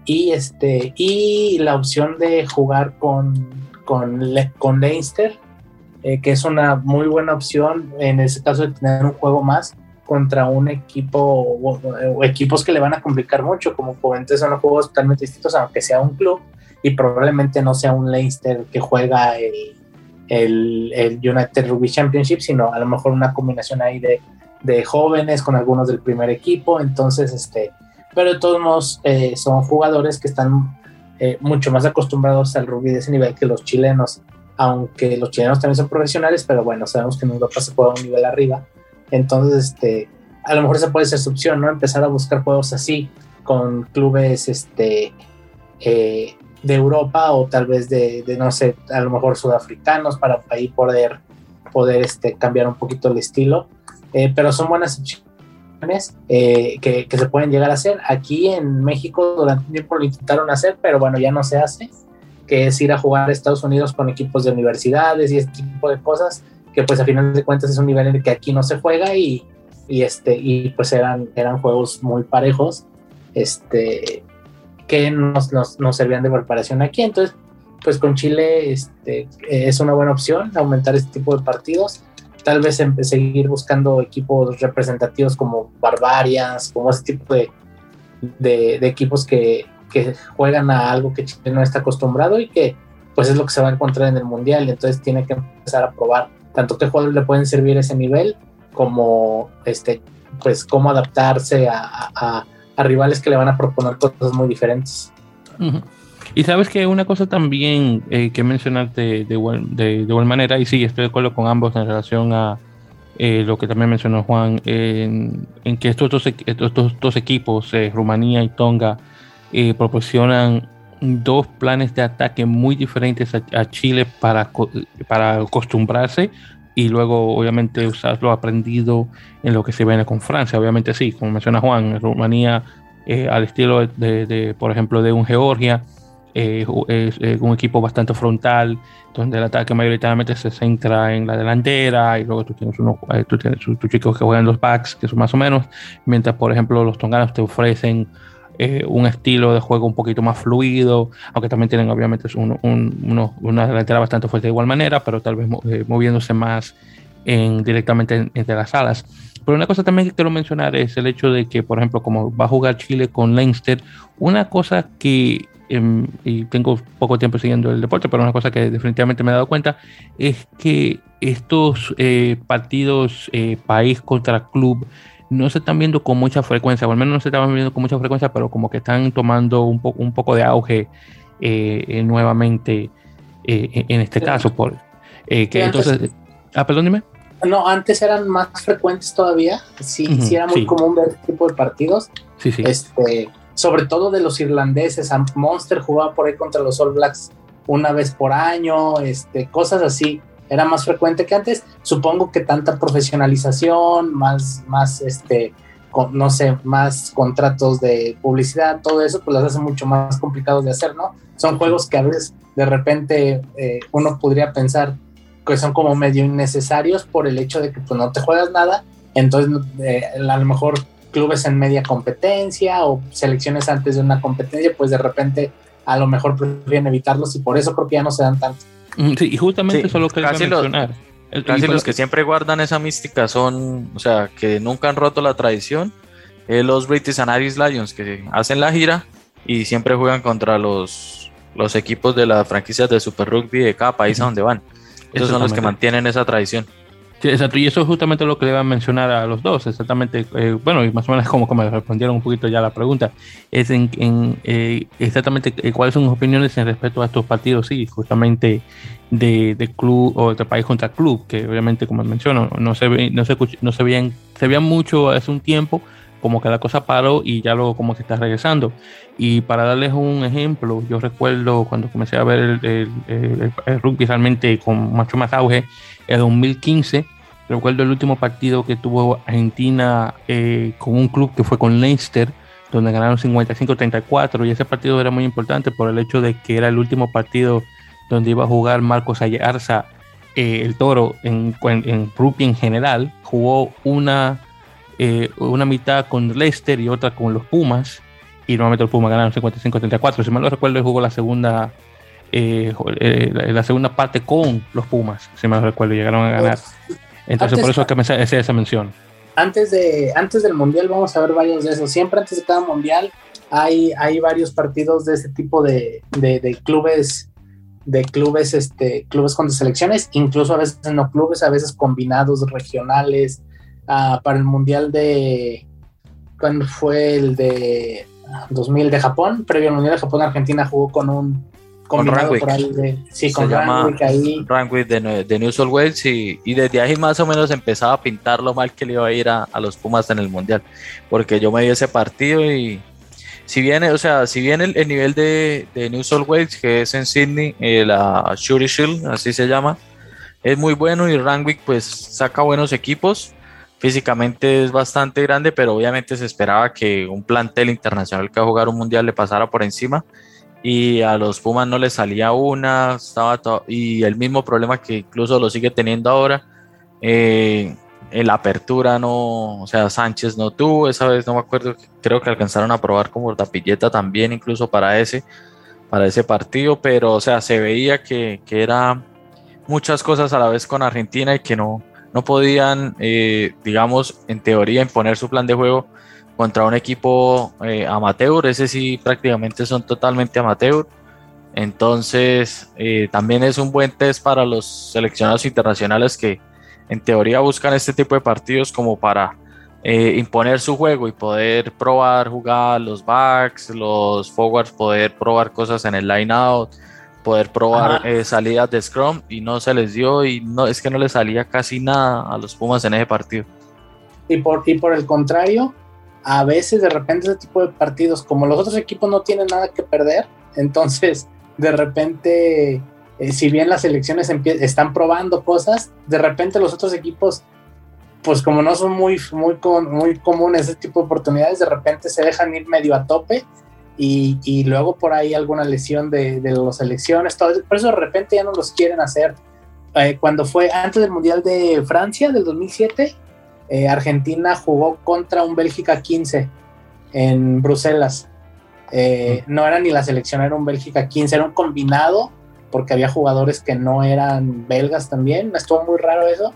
y este y la opción de jugar con con, con Leinster, eh, que es una muy buena opción en ese caso de tener un juego más contra un equipo o, equipos que le van a complicar mucho, como Juventus son juegos totalmente distintos, aunque sea un club y probablemente no sea un Leinster que juega el, el, el United Rugby Championship, sino a lo mejor una combinación ahí de, de jóvenes con algunos del primer equipo, entonces este, pero de todos modos eh, son jugadores que están eh, mucho más acostumbrados al rugby de ese nivel que los chilenos, aunque los chilenos también son profesionales, pero bueno, sabemos que en Europa se juega un nivel arriba. Entonces, este, a lo mejor esa puede ser su opción, ¿no? Empezar a buscar juegos así con clubes este, eh, de Europa o tal vez de, no sé, a lo mejor sudafricanos para ahí poder, poder este, cambiar un poquito el estilo. Eh, pero son buenas opciones eh, que, se pueden llegar a hacer. Aquí en México durante un tiempo lo intentaron hacer, pero bueno, ya no se hace, que es ir a jugar a Estados Unidos con equipos de universidades y este tipo de cosas, que pues a final de cuentas es un nivel en el que aquí no se juega y, y este, y pues eran, eran juegos muy parejos, este, que nos, nos, servían de preparación aquí. Entonces, pues con Chile este, es una buena opción aumentar este tipo de partidos tal vez seguir buscando equipos representativos como Barbarians, como ese tipo de, de, equipos que, que, juegan a algo que Chile no está acostumbrado y que pues es lo que se va a encontrar en el Mundial. Entonces tiene que empezar a probar tanto qué jugadores le pueden servir ese nivel como este pues cómo adaptarse a, a rivales que le van a proponer cosas muy diferentes. Y sabes que una cosa también eh, que mencionaste de, igual, de, igual manera, y sí, estoy de acuerdo con ambos en relación a eh, lo que también mencionó Juan, en, que estos dos, estos dos equipos, eh, Rumanía y Tonga, proporcionan dos planes de ataque muy diferentes a, Chile para, para acostumbrarse y luego obviamente usar lo aprendido en lo que se viene con Francia. Obviamente sí, como menciona Juan, Rumanía al estilo de, por ejemplo, de un Georgia es, un equipo bastante frontal, donde el ataque mayoritariamente se centra en la delantera y luego tú tienes unos eh, tú tus chicos que juegan los backs, que son más o menos, mientras por ejemplo los tonganos te ofrecen eh, un estilo de juego un poquito más fluido, aunque también tienen obviamente una delantera bastante fuerte de igual manera, pero tal vez eh, moviéndose más en, directamente entre las alas. Pero una cosa también que quiero mencionar es el hecho de que, por ejemplo, como va a jugar Chile con Leinster, una cosa que Em, y tengo poco tiempo siguiendo el deporte, pero una cosa que definitivamente me he dado cuenta es que estos eh, partidos eh, país contra club no se están viendo con mucha frecuencia, o al menos no se están viendo con mucha frecuencia, pero como que están tomando un, poco un poco de auge eh, nuevamente en este caso. Por, que entonces, ah, perdón, dime. No, antes eran más frecuentes todavía. Sí, sí era muy común ver este tipo de partidos. Sí, sí. Este, sobre todo de los irlandeses. Monster jugaba por ahí contra los All Blacks una vez por año, este, cosas así. Era más frecuente que antes. Supongo que tanta profesionalización, más, más, este, no sé, más contratos de publicidad, todo eso, pues las hace mucho más complicados de hacer, ¿no? Son juegos que a veces de repente eh, uno podría pensar que son como medio innecesarios por el hecho de que pues no te juegas nada, entonces eh, a lo mejor clubes en media competencia o selecciones antes de una competencia, pues de repente a lo mejor prefieren evitarlos y por eso creo que ya no se dan tanto. Sí, y justamente eso es lo que casi mencionar. Los, casi los que siempre guardan esa mística son, o sea, que nunca han roto la tradición, los British and Irish Lions, que hacen la gira y siempre juegan contra los, los equipos de las franquicias de Super Rugby de cada país a donde van. Esos son los que mantienen esa tradición. Sí, exacto, y eso es justamente lo que le iba a mencionar a los dos, exactamente, eh, bueno, y más o menos como, como me respondieron un poquito ya la pregunta, es en, en eh, exactamente eh, cuáles son sus opiniones en respecto a estos partidos, sí, justamente de, de, club o de país contra club, que obviamente, como menciono, no se, no se, no se veían, se veían mucho hace un tiempo, como que la cosa paró y ya luego como que está regresando. Y para darles un ejemplo, yo recuerdo cuando comencé a ver el, el, rugby realmente con mucho más auge, en 2015, recuerdo el último partido que tuvo Argentina eh, con un club que fue con Leicester, donde ganaron 55-34 y ese partido era muy importante por el hecho de que era el último partido donde iba a jugar Marcos Ayarza, eh, el toro en, en, rugby en general, jugó una eh, una mitad con Leicester y otra con los Pumas. Y nuevamente los Pumas ganaron 55-34. Si mal no recuerdo, jugó la segunda, eh, eh, la, segunda parte con los Pumas. Si no recuerdo, llegaron a ganar. Entonces, por eso es que me hace esa mención. Antes, de, antes del Mundial vamos a ver varios de esos. Siempre antes de cada Mundial hay, hay varios partidos de ese tipo de, de, clubes de clubes, este, clubes con selecciones, incluso a veces no clubes, a veces combinados regionales, para el Mundial de... ¿Cuándo fue el de 2000 de Japón? Previo al Mundial de Japón, Argentina jugó con un ahí de, sí, con Rangwick ahí. Rangwick de, de, New South Wales y, y, desde ahí más o menos empezaba a pintar lo mal que le iba a ir a, a, los Pumas en el Mundial, porque yo me di ese partido y si bien, o sea, si bien el, nivel de, de, New South Wales, que es en Sydney, eh, la Shuri Shield, así se llama, es muy bueno y Rangwick pues saca buenos equipos, físicamente es bastante grande, pero obviamente se esperaba que un plantel internacional que va a jugar un mundial le pasara por encima y a los Pumas no le salía una, estaba y el mismo problema que incluso lo sigue teniendo ahora. Eh, en la apertura no, o sea, Sánchez no tuvo, esa vez no me acuerdo, creo que alcanzaron a probar como Tapilleta también, incluso para ese, para ese partido, pero o sea, se veía que, que era muchas cosas a la vez con Argentina y que no, no podían, eh, digamos, en teoría imponer su plan de juego contra un equipo eh, amateur, ese sí prácticamente son totalmente amateur. Entonces, eh, también es un buen test para los seleccionados internacionales que en teoría buscan este tipo de partidos como para imponer su juego y poder probar jugar los backs, los forwards, poder probar cosas en el line out, poder probar eh, salidas de Scrum y no se les dio y no es que no les salía casi nada a los Pumas en ese partido. Y por, y por el contrario, a veces de repente ese tipo de partidos, como los otros equipos no tienen nada que perder, entonces de repente, eh, si bien las selecciones están probando cosas, de repente los otros equipos, pues como no son muy, muy, muy comunes ese tipo de oportunidades, de repente se dejan ir medio a tope y, luego por ahí alguna lesión de, de las elecciones, todo por eso de repente ya no los quieren hacer. Eh, cuando fue antes del Mundial de Francia del 2007, eh, Argentina jugó contra un Bélgica 15 en Bruselas. Eh, no era ni la selección, era un Bélgica 15, era un combinado, porque había jugadores que no eran belgas también, estuvo muy raro eso.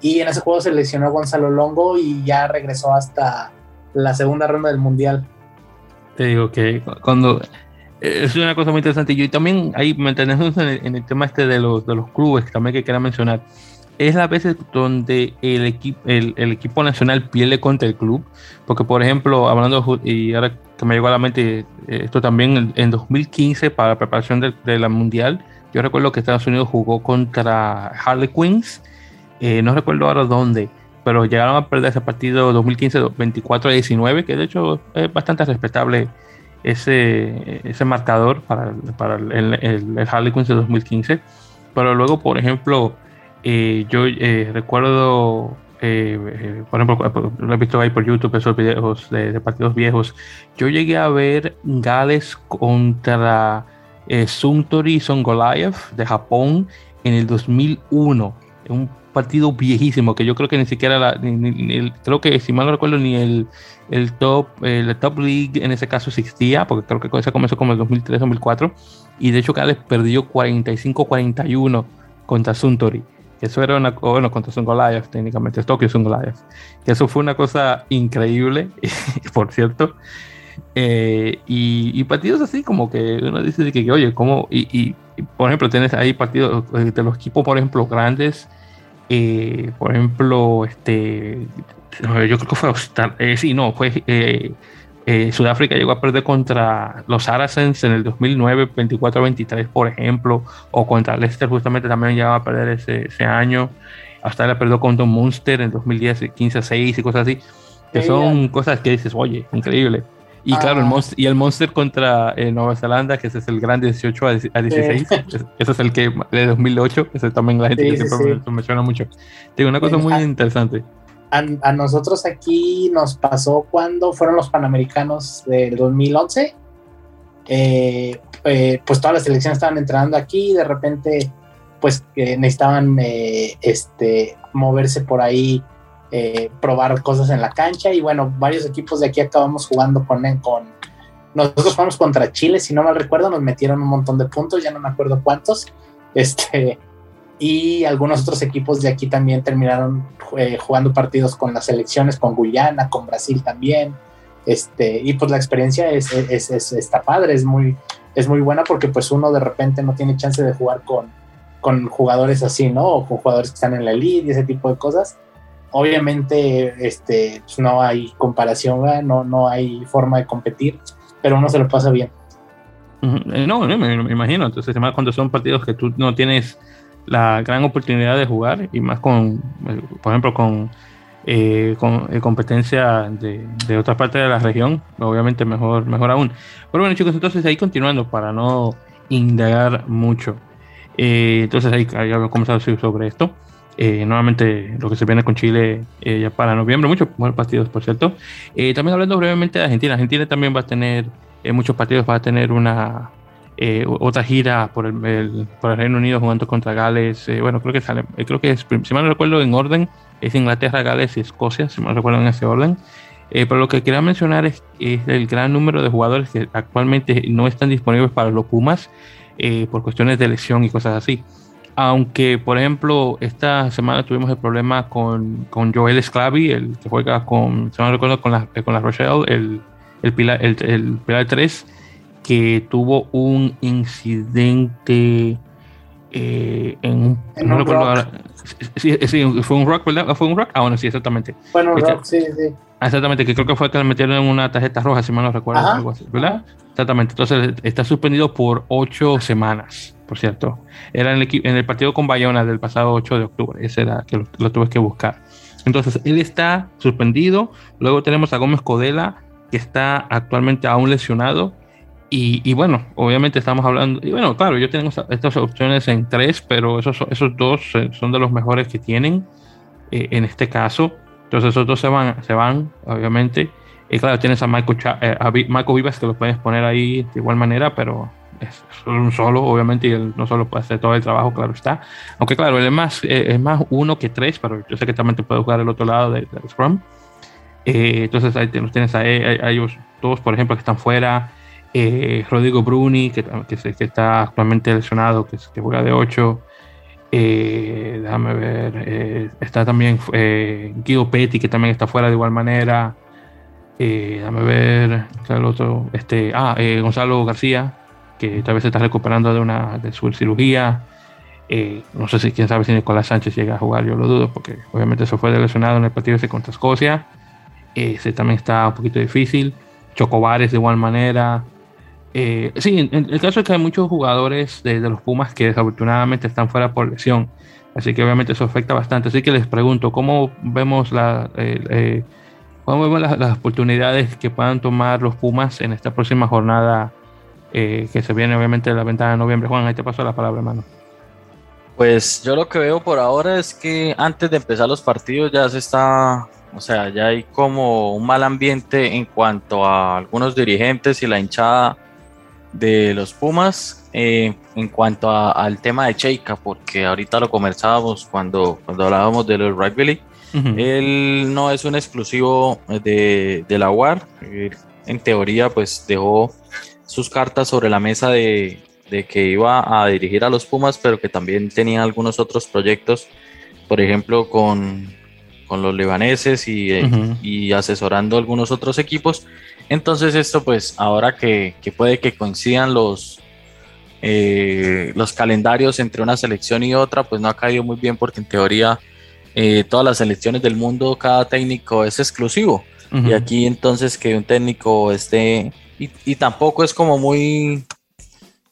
Y en ese juego se lesionó Gonzalo Longo y ya regresó hasta la segunda ronda del Mundial. Te digo que cuando eh, es una cosa muy interesante. Y también ahí mantenemos en en el tema este de los, de los clubes, también que quería mencionar. Es la veces donde el, equipo el, el, equipo nacional pierde contra el club. Porque, por ejemplo, hablando, y ahora que me llegó a la mente eh, esto también, en, 2015, para la preparación de, la Mundial, yo recuerdo que Estados Unidos jugó contra Harley Queens. Eh, no recuerdo ahora dónde pero llegaron a perder ese partido 2015 24 a 19, que de hecho es bastante respetable ese, ese marcador para, para el, el, Harley Quinn de 2015. Pero luego, por ejemplo, eh, yo eh, recuerdo, eh, por ejemplo, lo he visto ahí por YouTube, esos videos de, partidos viejos. Yo llegué a ver Gales contra Suntory Son Goliath de Japón en el 2001. Un partido viejísimo que yo creo que ni siquiera creo que si mal no recuerdo ni el, top el top league en ese caso existía porque creo que ese comenzó como el 2003 2004 y de hecho Gales perdió 45-41 contra Suntory eso era una bueno contra Sun Goliath técnicamente es Tokyo Goliath. Que eso fue una cosa increíble por cierto. Eh, y, partidos así como que uno dice que, oye, como, y, y, por ejemplo, tienes ahí partidos eh, de los equipos, por ejemplo, grandes eh, por ejemplo, este, yo creo que fue, eh, sí, no, fue eh, Sudáfrica llegó a perder contra los Saracens en el 2009, 24-23, por ejemplo, o contra Leicester, justamente también llegaba a perder ese, ese año. Australia perdió contra un Munster en 2010, 15-6 y cosas así. Que son cosas que dices, oye, increíble. Y ah. claro, el monster, y el Monster contra eh, Nueva Zelanda, que ese es el gran 18 a 16. ese es el que de 2008. Ese también la gente que siempre me menciona mucho. Tengo una cosa muy interesante. A, a, nosotros aquí nos pasó cuando fueron los Panamericanos del 2011. Eh, eh, pues todas las selecciones estaban entrenando aquí y de repente pues necesitaban este, moverse por ahí eh, probar cosas en la cancha y bueno, varios equipos de aquí acabamos jugando con, con nosotros jugamos contra Chile, si no mal recuerdo, nos metieron un montón de puntos, ya no me acuerdo cuántos, este, y algunos otros equipos de aquí también terminaron eh, jugando partidos con las selecciones, con Guyana, con Brasil también, este, y pues la experiencia es, es, es, está padre, es muy, es muy buena porque pues uno de repente no tiene chance de jugar con, con jugadores así, ¿no? O con jugadores que están en la elite y ese tipo de cosas obviamente este, pues, no hay comparación, no, no hay forma de competir, pero uno se lo pasa bien. Eh, no, me, imagino. Entonces, además, cuando son partidos que tú no tienes la gran oportunidad de jugar, y más con, eh, por ejemplo, con, eh, con competencia de, de otra parte de la región, obviamente mejor, mejor aún. Pero bueno, chicos, entonces ahí continuando para no indagar mucho. entonces ahí, ahí había comenzado sobre esto. Eh, nuevamente lo que se viene con Chile eh, ya para noviembre, muchos buenos partidos, por cierto. Eh, también hablando brevemente de Argentina, Argentina también va a tener muchos partidos, va a tener una otra gira por el, por el Reino Unido jugando contra Gales. bueno, creo que sale, creo que es, si mal no recuerdo en orden, es Inglaterra, Gales y Escocia, si mal no recuerdo en ese orden. pero lo que quería mencionar es, es, el gran número de jugadores que actualmente no están disponibles para los Pumas por cuestiones de lesión y cosas así. Aunque, por ejemplo, esta semana tuvimos el problema con, con Joel Sclavi, el que juega con, se me recuerdo, con la, con la Rochelle, el, el, Pilar, el, el Pilar 3, que tuvo un incidente eh, en un. no recuerdo ahora. Sí, sí, fue un rock, ¿verdad? ¿Fue un rock? Ah, bueno, sí, exactamente. Bueno, un este, rock, sí, sí. Exactamente, que creo que fue que le metieron en una tarjeta roja, si mal no recuerdo, algo así, ¿verdad? Exactamente, entonces está suspendido por ocho semanas por cierto. Era en el, en el partido con Bayona del pasado 8 de octubre. Ese era que lo, tuve que buscar. Entonces, él está suspendido. Luego tenemos a Gómez Codela, que está actualmente aún lesionado. Y, bueno, obviamente estamos hablando. Y bueno, claro, yo tengo estas opciones en tres, pero esos, esos dos son de los mejores que tienen eh, en este caso. Entonces, esos dos se van, se van obviamente. Y claro, tienes a Marco, eh, a Vivas que lo puedes poner ahí de igual manera, pero es un solo, obviamente, y él no solo puede hacer todo el trabajo, claro está. Aunque, claro, él es más, eh, es más uno que tres, pero yo sé que también te puede jugar el otro lado del de Scrum. Eh, entonces, ahí los tienes a, ellos dos, por ejemplo, que están fuera. Eh, Rodrigo Bruni, que, que, que, está actualmente lesionado, que, que juega de 8. déjame ver. está también Guido Petty, que también está fuera de igual manera. déjame ver. El otro, este, ah, Gonzalo García, que tal vez se está recuperando de una de su cirugía. Eh, no sé si quién sabe si Nicolás Sánchez llega a jugar, yo lo dudo, porque obviamente eso fue lesionado en el partido ese contra Escocia. Ese también está un poquito difícil. Chocobares de igual manera. Eh, sí, el caso es que hay muchos jugadores de, los Pumas que desafortunadamente están fuera por lesión. Así que obviamente eso afecta bastante. Así que les pregunto, ¿cómo vemos, la, eh, ¿cómo vemos las, las, oportunidades que puedan tomar los Pumas en esta próxima jornada eh, que se viene obviamente la ventana de noviembre. Juan, ahí te paso la palabra, hermano. Pues yo lo que veo por ahora es que antes de empezar los partidos ya se está, o sea, ya hay como un mal ambiente en cuanto a algunos dirigentes y la hinchada de los Pumas eh, en cuanto al tema de Cheika, porque ahorita lo conversábamos cuando, cuando hablábamos de los rugby. Él no es un exclusivo de, de la UAR. en teoría, pues dejó sus cartas sobre la mesa de, que iba a dirigir a los Pumas, pero que también tenía algunos otros proyectos, por ejemplo, con, los libaneses eh, y, asesorando algunos otros equipos. Entonces esto pues ahora que, puede que coincidan los, eh, los calendarios entre una selección y otra, pues no ha caído muy bien porque en teoría eh, todas las selecciones del mundo, cada técnico es exclusivo. Y aquí entonces que un técnico esté y, tampoco es como muy,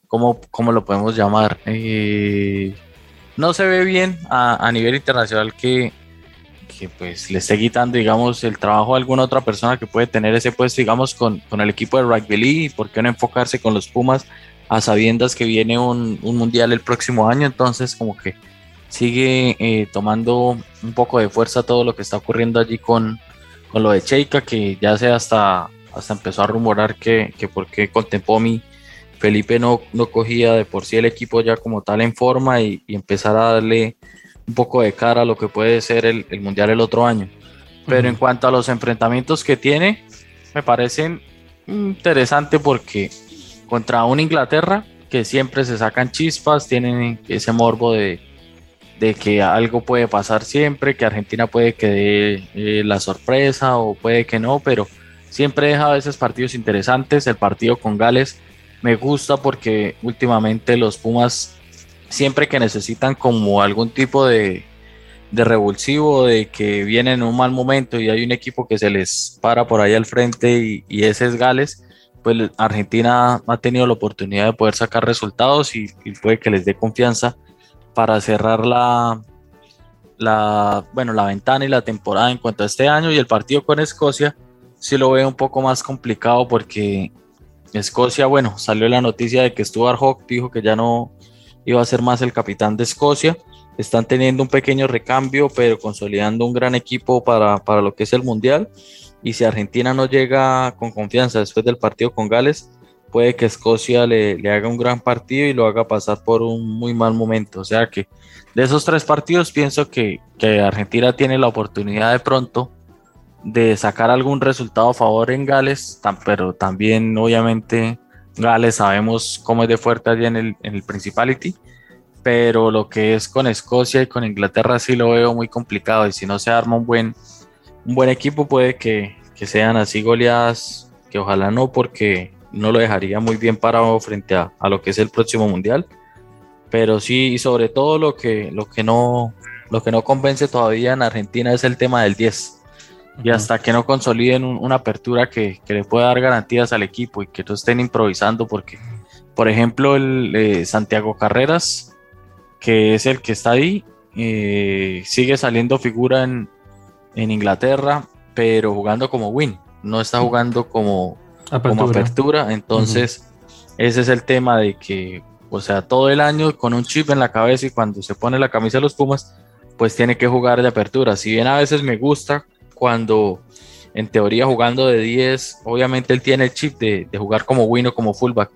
como, como lo podemos llamar? Eh, no se ve bien a, nivel internacional que, pues le esté quitando, digamos, el trabajo a alguna otra persona que puede tener ese puesto, digamos, con, con el equipo de Rugby League, por qué no enfocarse con los Pumas a sabiendas que viene un, un mundial el próximo año, entonces como que sigue eh, tomando un poco de fuerza todo lo que está ocurriendo allí con, con lo de Cheika, que ya se hasta, hasta empezó a rumorar que, que porque con Tempomi Felipe no, no cogía de por sí el equipo ya como tal en forma y, y empezar a darle un poco de cara a lo que puede ser el, el Mundial el otro año. Pero en cuanto a los enfrentamientos que tiene, me parecen interesantes porque contra una Inglaterra que siempre se sacan chispas, tienen ese morbo de, de que algo puede pasar siempre, que Argentina puede que dé eh, la sorpresa o puede que no, pero siempre deja a veces partidos interesantes. El partido con Gales me gusta porque últimamente los Pumas siempre que necesitan como algún tipo de, de revulsivo, de que vienen en un mal momento y hay un equipo que se les para por ahí al frente y, y ese es Gales, pues Argentina ha tenido la oportunidad de poder sacar resultados y, puede que les dé confianza para cerrar la, la, bueno, la ventana y la temporada en cuanto a este año y el partido con Escocia sí lo veo un poco más complicado porque Escocia, bueno, salió la noticia de que Stuart Hawk dijo que ya no iba a ser más el capitán de Escocia. Están teniendo un pequeño recambio, pero consolidando un gran equipo para, para lo que es el Mundial. Y si Argentina no llega con confianza después del partido con Gales, puede que Escocia le, le, haga un gran partido y lo haga pasar por un muy mal momento. O sea que de esos tres partidos pienso que, que Argentina tiene la oportunidad de pronto de sacar algún resultado a favor en Gales, pero también obviamente Gales sabemos cómo es de fuerte allí en el, en el Principality, pero lo que es con Escocia y con Inglaterra sí lo veo muy complicado y si no se arma un buen, un buen equipo puede que, que sean así goleadas, que ojalá no porque no lo dejaría muy bien parado frente a, a, lo que es el próximo mundial, pero sí y sobre todo lo que, lo que no lo que no convence todavía en Argentina es el tema del 10 y hasta que no consoliden un, una apertura que, que, le pueda dar garantías al equipo y que no estén improvisando porque por ejemplo el eh, Santiago Carreras que es el que está ahí eh, sigue saliendo figura en, en, Inglaterra pero jugando como win no está jugando como apertura, como apertura. entonces uh -huh. ese es el tema de que o sea todo el año con un chip en la cabeza y cuando se pone la camisa de los Pumas pues tiene que jugar de apertura. Si bien a veces me gusta cuando en teoría jugando de 10, obviamente él tiene el chip de, jugar como win o como fullback,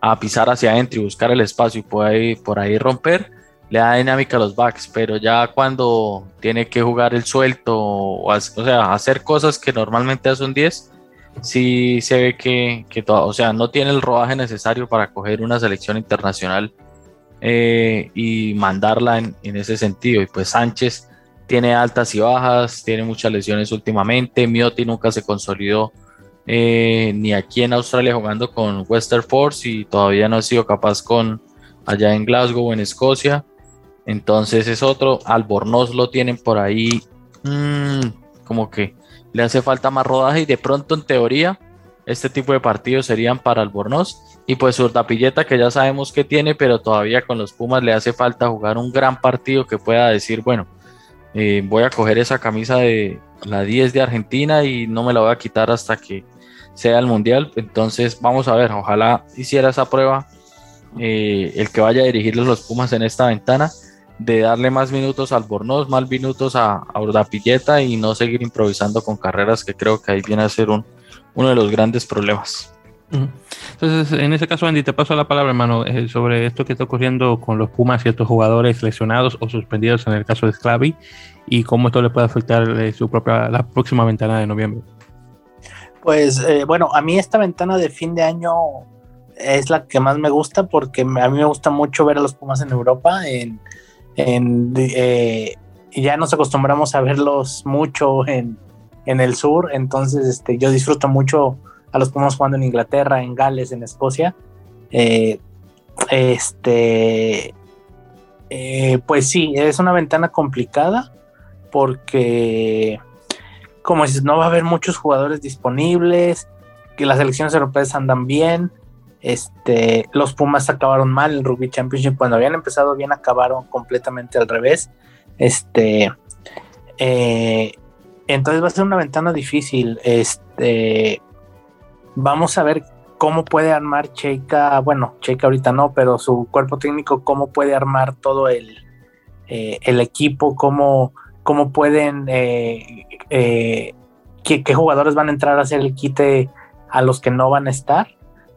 a pisar hacia adentro y buscar el espacio y por ahí, por ahí romper, le da dinámica a los backs, pero ya cuando tiene que jugar el suelto, o, hacer cosas que normalmente hace un 10, sí se ve que, o sea, no tiene el rodaje necesario para coger una selección internacional eh, y mandarla en, en ese sentido. Y pues Sánchez tiene altas y bajas, tiene muchas lesiones últimamente. Miotti nunca se consolidó eh, ni aquí en Australia jugando con Western Force y todavía no ha sido capaz con allá en Glasgow, en Escocia. Entonces es otro. Albornoz lo tienen por ahí, mmm, como que le hace falta más rodaje y de pronto en teoría este tipo de partidos serían para Albornoz. Y pues Urdapilleta que ya sabemos que tiene, pero todavía con los Pumas le hace falta jugar un gran partido que pueda decir, bueno, eh, voy a coger esa camisa de la 10 de Argentina y no me la voy a quitar hasta que sea el mundial. Entonces vamos a ver, ojalá hiciera esa prueba eh, el que vaya a dirigirles los Pumas en esta ventana de darle más minutos al Bornos, más minutos a, a Urdapilleta y no seguir improvisando con carreras que creo que ahí viene a ser un, uno de los grandes problemas. Entonces, en ese caso, Andy, te paso la palabra, hermano, eh, sobre esto que está ocurriendo con los Pumas y estos jugadores lesionados o suspendidos en el caso de Sclavi y cómo esto le puede afectar eh, su propia, la próxima ventana de noviembre. Pues eh, bueno, a mí esta ventana de fin de año es la que más me gusta porque a mí me gusta mucho ver a los Pumas en Europa. En, en eh, ya nos acostumbramos a verlos mucho en, en el sur, entonces este, yo disfruto mucho a los Pumas jugando en Inglaterra, en Gales, en Escocia. Eh, este, eh, pues sí, es una ventana complicada porque, como dices, no va a haber muchos jugadores disponibles, que las elecciones europeas andan bien. Este, los Pumas acabaron mal el Rugby Championship cuando habían empezado bien, acabaron completamente al revés. Este, Eh, entonces va a ser una ventana difícil. Este, vamos a ver cómo puede armar Cheika, bueno, Cheika ahorita no, pero su cuerpo técnico, cómo puede armar todo el, eh, el equipo, cómo, cómo pueden, eh, eh, qué, jugadores van a entrar a hacer el quite a los que no van a estar.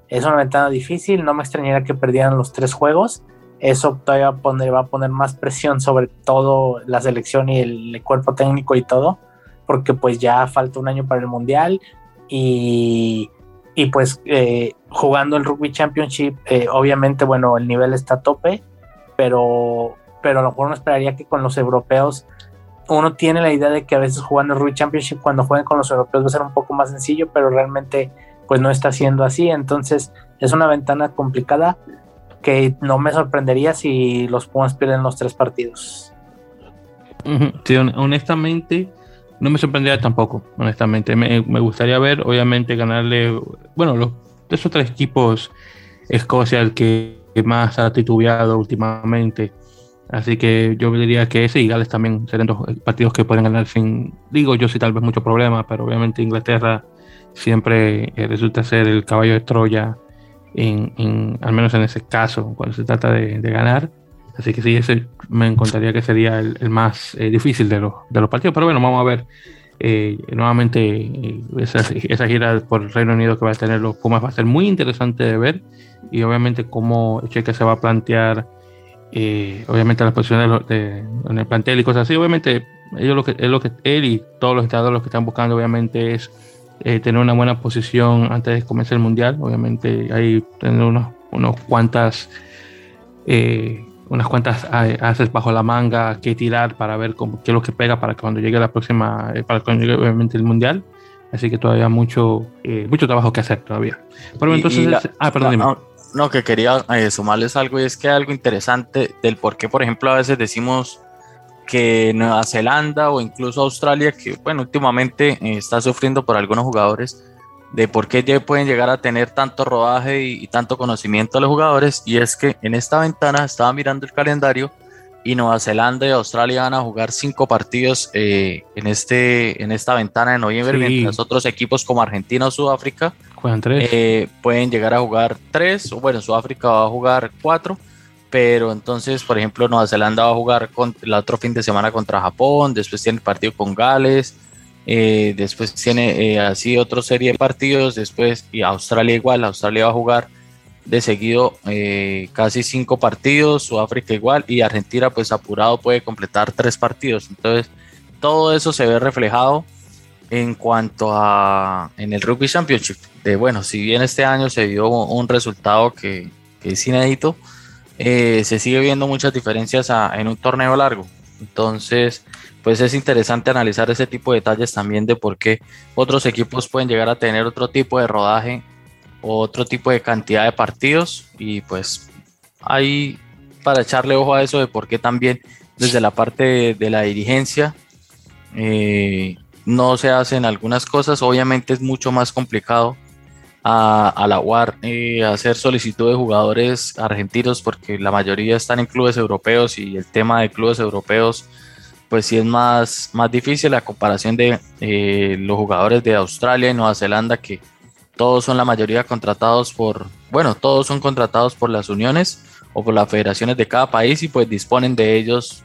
Es una ventana difícil, no me extrañaría que perdieran los tres juegos. Eso todavía va a poner, va a poner más presión sobre todo la selección y el cuerpo técnico y todo, porque pues ya falta un año para el Mundial y y pues eh, jugando el Rugby Championship, eh, obviamente, bueno, el nivel está a tope, pero, pero a lo mejor uno esperaría que con los europeos, uno tiene la idea de que a veces jugando el Rugby Championship, cuando jueguen con los europeos va a ser un poco más sencillo, pero realmente pues no está siendo así, entonces es una ventana complicada que no me sorprendería si los Pumas pierden los tres partidos. Sí, honestamente, no me sorprendería tampoco, honestamente. Me, gustaría ver, obviamente, ganarle, bueno, los, de esos tres equipos, Escocia el que más ha titubeado últimamente. Así que yo diría que ese y Gales también serían dos partidos que pueden ganar sin, digo yo sí tal vez mucho problema, pero obviamente Inglaterra siempre eh, resulta ser el caballo de Troya, en, al menos en ese caso, cuando se trata de ganar. Así que sí, ese me encontraría que sería el, más eh, difícil de los, de los partidos. Pero bueno, vamos a ver eh, nuevamente eh, esa, esa, gira por el Reino Unido que va a tener los Pumas va a ser muy interesante de ver. Y obviamente cómo Cheque se va a plantear, obviamente las posiciones de, en el plantel y cosas así. Obviamente ellos lo que, es lo que él y todos los estados lo que están buscando obviamente es tener una buena posición antes de comenzar el Mundial. Obviamente hay tener unos, unos cuantas... Eh, unas cuantas haces bajo la manga que tirar para ver cómo, qué es lo que pega para que cuando llegue la próxima, eh, para cuando llegue obviamente el mundial. Así que todavía mucho, eh, mucho trabajo que hacer todavía. Pero entonces, ah, perdón, no, que quería eh, sumarles algo y es que algo interesante del por qué, por ejemplo, a veces decimos que Nueva Zelanda o incluso Australia, que bueno, últimamente está sufriendo por algunos jugadores, de por qué pueden llegar a tener tanto rodaje y, tanto conocimiento a los jugadores. Y es que en esta ventana estaba mirando el calendario y Nueva Zelanda y Australia van a jugar cinco partidos eh, en, este, en esta ventana de noviembre, mientras otros equipos como Argentina o Sudáfrica eh, pueden llegar a jugar tres, o bueno, Sudáfrica va a jugar cuatro. Pero entonces, por ejemplo, Nueva Zelanda va a jugar con, el otro fin de semana contra Japón, después tiene el partido con Gales, eh, después tiene eh, así otra serie de partidos, después y Australia igual, Australia va a jugar de seguido eh, casi cinco partidos, Sudáfrica igual y Argentina pues apurado puede completar tres partidos. Entonces todo eso se ve reflejado en cuanto a en el Rugby Championship. De bueno, si bien este año se dio un resultado que, es inédito, se sigue viendo muchas diferencias en un torneo largo. Entonces, pues es interesante analizar ese tipo de detalles también de por qué otros equipos pueden llegar a tener otro tipo de rodaje o otro tipo de cantidad de partidos. Y pues hay para echarle ojo a eso de por qué también desde la parte de, la dirigencia eh, no se hacen algunas cosas, obviamente es mucho más complicado a, la UAR eh, hacer solicitud de jugadores argentinos porque la mayoría están en clubes europeos y el tema de clubes europeos pues sí es más, más difícil la comparación de eh, los jugadores de Australia y Nueva Zelanda, que todos son la mayoría contratados por, bueno, todos son contratados por las uniones o por las federaciones de cada país y pues disponen de ellos,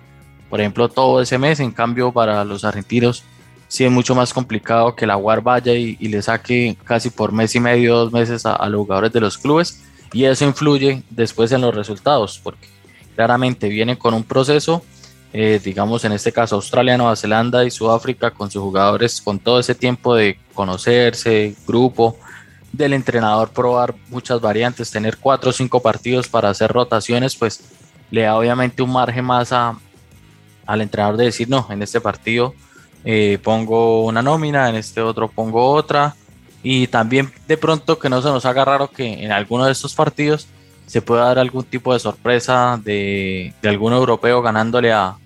por ejemplo, todo ese mes. En cambio, para los argentinos sí es mucho más complicado que la UAR vaya y, le saque casi por mes y medio, dos meses a, a los jugadores de los clubes y eso influye después en los resultados, porque claramente vienen con un proceso eh, digamos en este caso Australia, Nueva Zelanda y Sudáfrica con sus jugadores con todo ese tiempo de conocerse, grupo, del entrenador probar muchas variantes, tener cuatro o cinco partidos para hacer rotaciones, pues le da obviamente un margen más a, al entrenador de decir, no, en este partido eh, pongo una nómina, en este otro pongo otra, y también de pronto que no se nos haga raro que en alguno de estos partidos se pueda dar algún tipo de sorpresa de, de algún europeo ganándole a,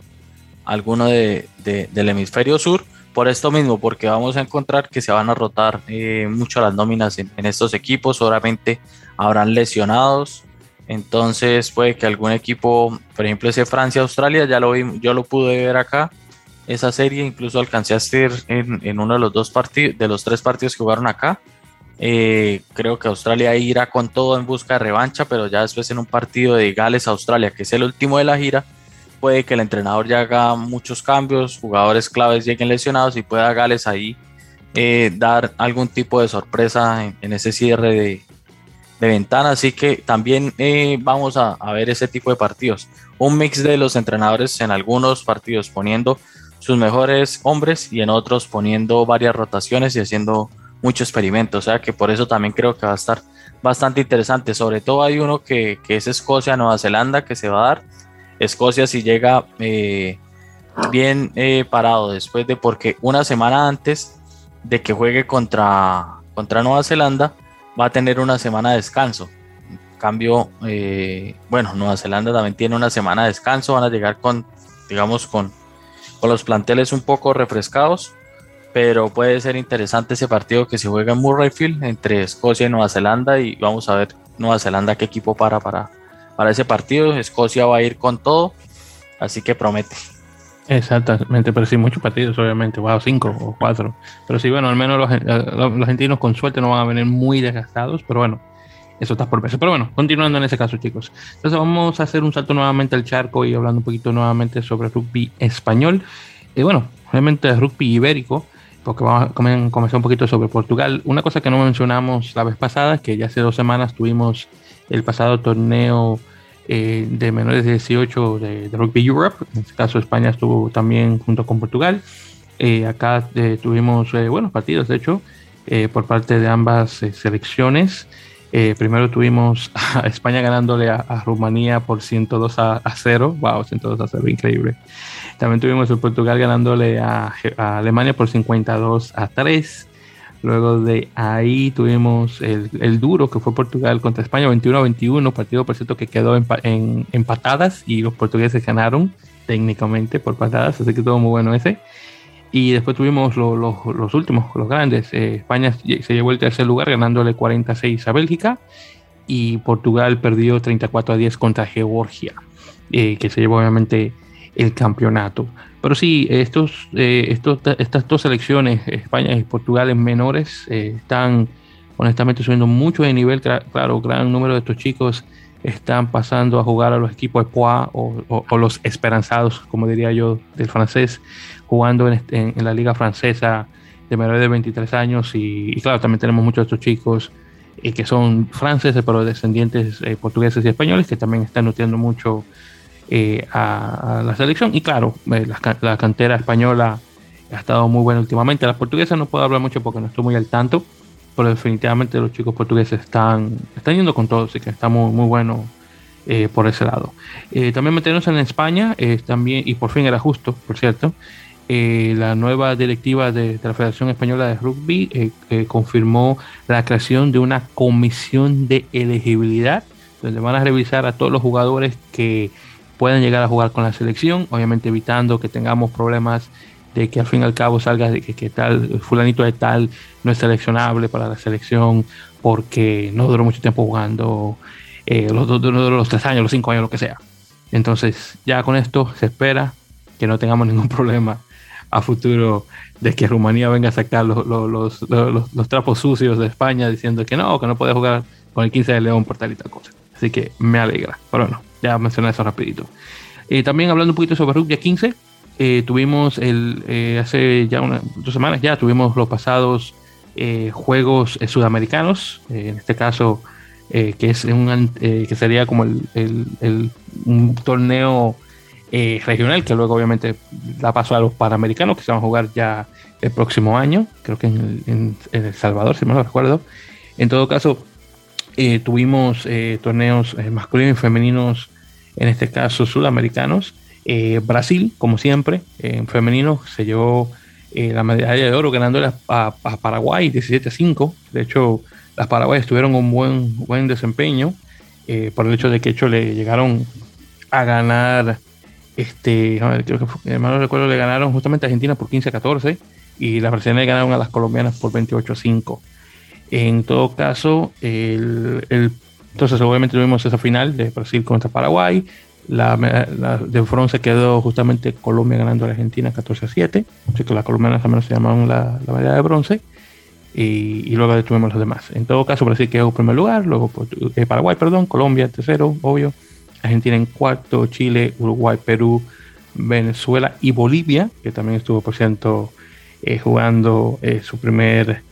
alguno de, del hemisferio sur. Por esto mismo, porque vamos a encontrar que se van a rotar eh, mucho las nóminas en, estos equipos. Solamente habrán lesionados. Entonces puede que algún equipo, por ejemplo ese Francia-Australia, ya lo vi, yo lo pude ver acá. esa serie, incluso alcancé a estar en, en uno de los dos partidos, de los tres partidos que jugaron acá. Eh, creo que Australia irá con todo en busca de revancha, pero ya después en un partido de Gales-Australia, que es el último de la gira, puede que el entrenador ya haga muchos cambios, jugadores claves lleguen lesionados y pueda Gales ahí eh, dar algún tipo de sorpresa en, ese cierre de, ventana. Así que también eh, vamos a, ver ese tipo de partidos. Un mix de los entrenadores en algunos partidos poniendo sus mejores hombres y en otros poniendo varias rotaciones y haciendo mucho experimento. O sea que por eso también creo que va a estar bastante interesante. Sobre todo hay uno que, que es Escocia-Nueva Zelanda que se va a dar. Escocia si llega eh, bien eh, parado después de porque una semana antes de que juegue contra, contra Nueva Zelanda, va a tener una semana de descanso. En cambio, eh, bueno, Nueva Zelanda también tiene una semana de descanso, van a llegar con, digamos, con, con los planteles un poco refrescados, pero puede ser interesante ese partido que se juega en Murrayfield entre Escocia y Nueva Zelanda y vamos a ver Nueva Zelanda qué equipo para para, para ese partido. Escocia va a ir con todo, así que promete. Exactamente, pero sí, muchos partidos, obviamente, wow, cinco o cuatro. Pero sí, bueno, al menos los, los, argentinos con suerte no van a venir muy desgastados, pero bueno, eso está por verse. Pero bueno, continuando en ese caso, chicos. Entonces vamos a hacer un salto nuevamente al charco y hablando un poquito nuevamente sobre rugby español. Y bueno, obviamente rugby ibérico, porque vamos a comenzar un poquito sobre Portugal. Una cosa que no mencionamos la vez pasada, que ya hace dos semanas tuvimos el pasado torneo eh, de menores de 18 de, Rugby Europe. En este caso España estuvo también junto con Portugal. Eh, acá eh, tuvimos buenos partidos, de hecho, por parte de ambas selecciones. primero tuvimos a España ganándole a, Rumanía por 102 a, 0. Wow, 102 a 0, increíble. También tuvimos a Portugal ganándole a, a Alemania por 52 a 3. Luego de ahí tuvimos el, duro que fue Portugal contra España, 21-21, partido por cierto que quedó en, patadas y los portugueses ganaron técnicamente por patadas, así que todo muy bueno ese. Y después tuvimos los últimos, los grandes. Eh, España se llevó el tercer lugar ganándole 46 a Bélgica y Portugal perdió 34 a 10 contra Georgia, eh, que se llevó obviamente el campeonato. Pero sí, estos, eh, estos, estas dos selecciones, España y Portugal en menores, eh, están honestamente subiendo mucho de nivel. Claro, gran número de estos chicos están pasando a jugar a los equipos de Poix o, los esperanzados, como diría yo, del francés, jugando en, en, la liga francesa de menores de 23 años. Y, claro, también tenemos muchos de estos chicos eh, que son franceses, pero descendientes portugueses y españoles, que también están nutriendo mucho eh, a, la selección. Y claro, eh, la, cantera española ha estado muy buena últimamente. La portuguesa no puedo hablar mucho porque no estoy muy al tanto, pero definitivamente los chicos portugueses están, están yendo con todo, así que está muy, muy bueno eh, por ese lado. también meternos en España, también, y por fin era justo, por cierto. la nueva directiva de, la Federación Española de Rugby confirmó la creación de una comisión de elegibilidad donde van a revisar a todos los jugadores que pueden llegar a jugar con la selección, obviamente evitando que tengamos problemas de que al fin y al cabo salga de que, tal fulanito de tal no es seleccionable para la selección porque no duró mucho tiempo jugando eh, los, los, los tres años, los cinco años, lo que sea. Entonces ya con esto se espera que no tengamos ningún problema a futuro de que Rumanía venga a sacar los, los, los, trapos sucios de España diciendo que no, que no puede jugar con el 15 de León por tal y tal cosa. Así que me alegra. Pero bueno, ya mencioné eso rapidito. Eh, también hablando un poquito sobre Rugby 15, eh, tuvimos el, eh, hace ya unas dos semanas ya tuvimos los pasados Juegos Sudamericanos, en este caso que es un, que sería como el, un torneo regional que luego obviamente da paso a los Panamericanos que se van a jugar ya el próximo año, creo que en, en El Salvador, si me lo recuerdo. En todo caso, eh, tuvimos eh, torneos eh, masculinos y femeninos, en este caso sudamericanos. Brasil, como siempre, en femenino se llevó la medalla de oro ganando a, Paraguay 17 a 5. De hecho, las paraguayas tuvieron un buen, buen desempeño por el hecho de que hecho le llegaron a ganar, este, creo que fue, no recuerdo, le ganaron justamente a Argentina por 15 a 14 y las brasileñas ganaron a las colombianas por 28 a 5. En todo caso, el, entonces obviamente tuvimos esa final de Brasil contra Paraguay. La, de bronce quedó justamente Colombia ganando a la Argentina 14 a 7. Así que las colombianas también se llamaron la, la medalla de bronce. Y, luego tuvimos los demás. En todo caso, Brasil quedó en primer lugar, luego eh, Paraguay, perdón, Colombia tercero, obvio, Argentina en cuarto, Chile, Uruguay, Perú, Venezuela y Bolivia, que también estuvo, por cierto, eh, jugando eh, su primer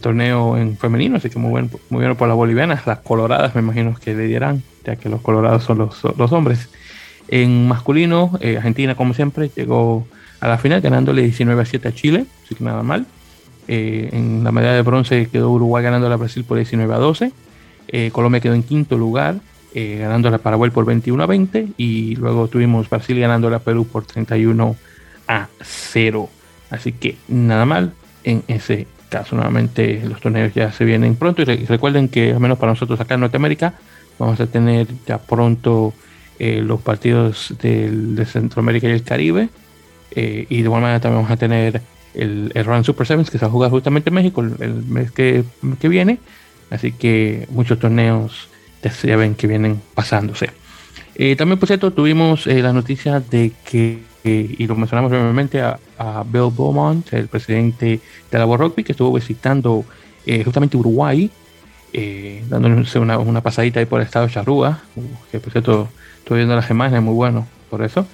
torneo en femenino, así que muy bueno, muy bueno por las bolivianas. Las coloradas me imagino que le dieran, ya que los colorados son los, hombres. En masculino, Argentina, como siempre, llegó a la final ganándole 19 a 7 a Chile, así que nada mal. Eh, en la medalla de bronce quedó Uruguay ganando a Brasil por 19 a 12. Eh, Colombia quedó en quinto lugar, eh, ganando a Paraguay por 21 a 20. Y luego tuvimos Brasil ganando a Perú por 31 a 0. Así que nada mal en ese caso. Nuevamente los torneos ya se vienen pronto. Y, recuerden que, al menos para nosotros acá en Norteamérica, vamos a tener ya pronto los partidos de Centroamérica y el Caribe. y de igual manera también vamos a tener el, el Run Super Sevens que se va a jugar justamente en México el, mes que, que, viene. Así que muchos torneos ya ven que vienen pasándose. Eh, también, por cierto, tuvimos eh, la noticia de que, eh, y lo mencionamos brevemente, a, Bill Beaumont, el presidente de la World Rugby, que estuvo visitando justamente Uruguay, dándose una, pasadita ahí por el estado de Charrúa, que por cierto, estuve viendo las imágenes, muy bueno por eso.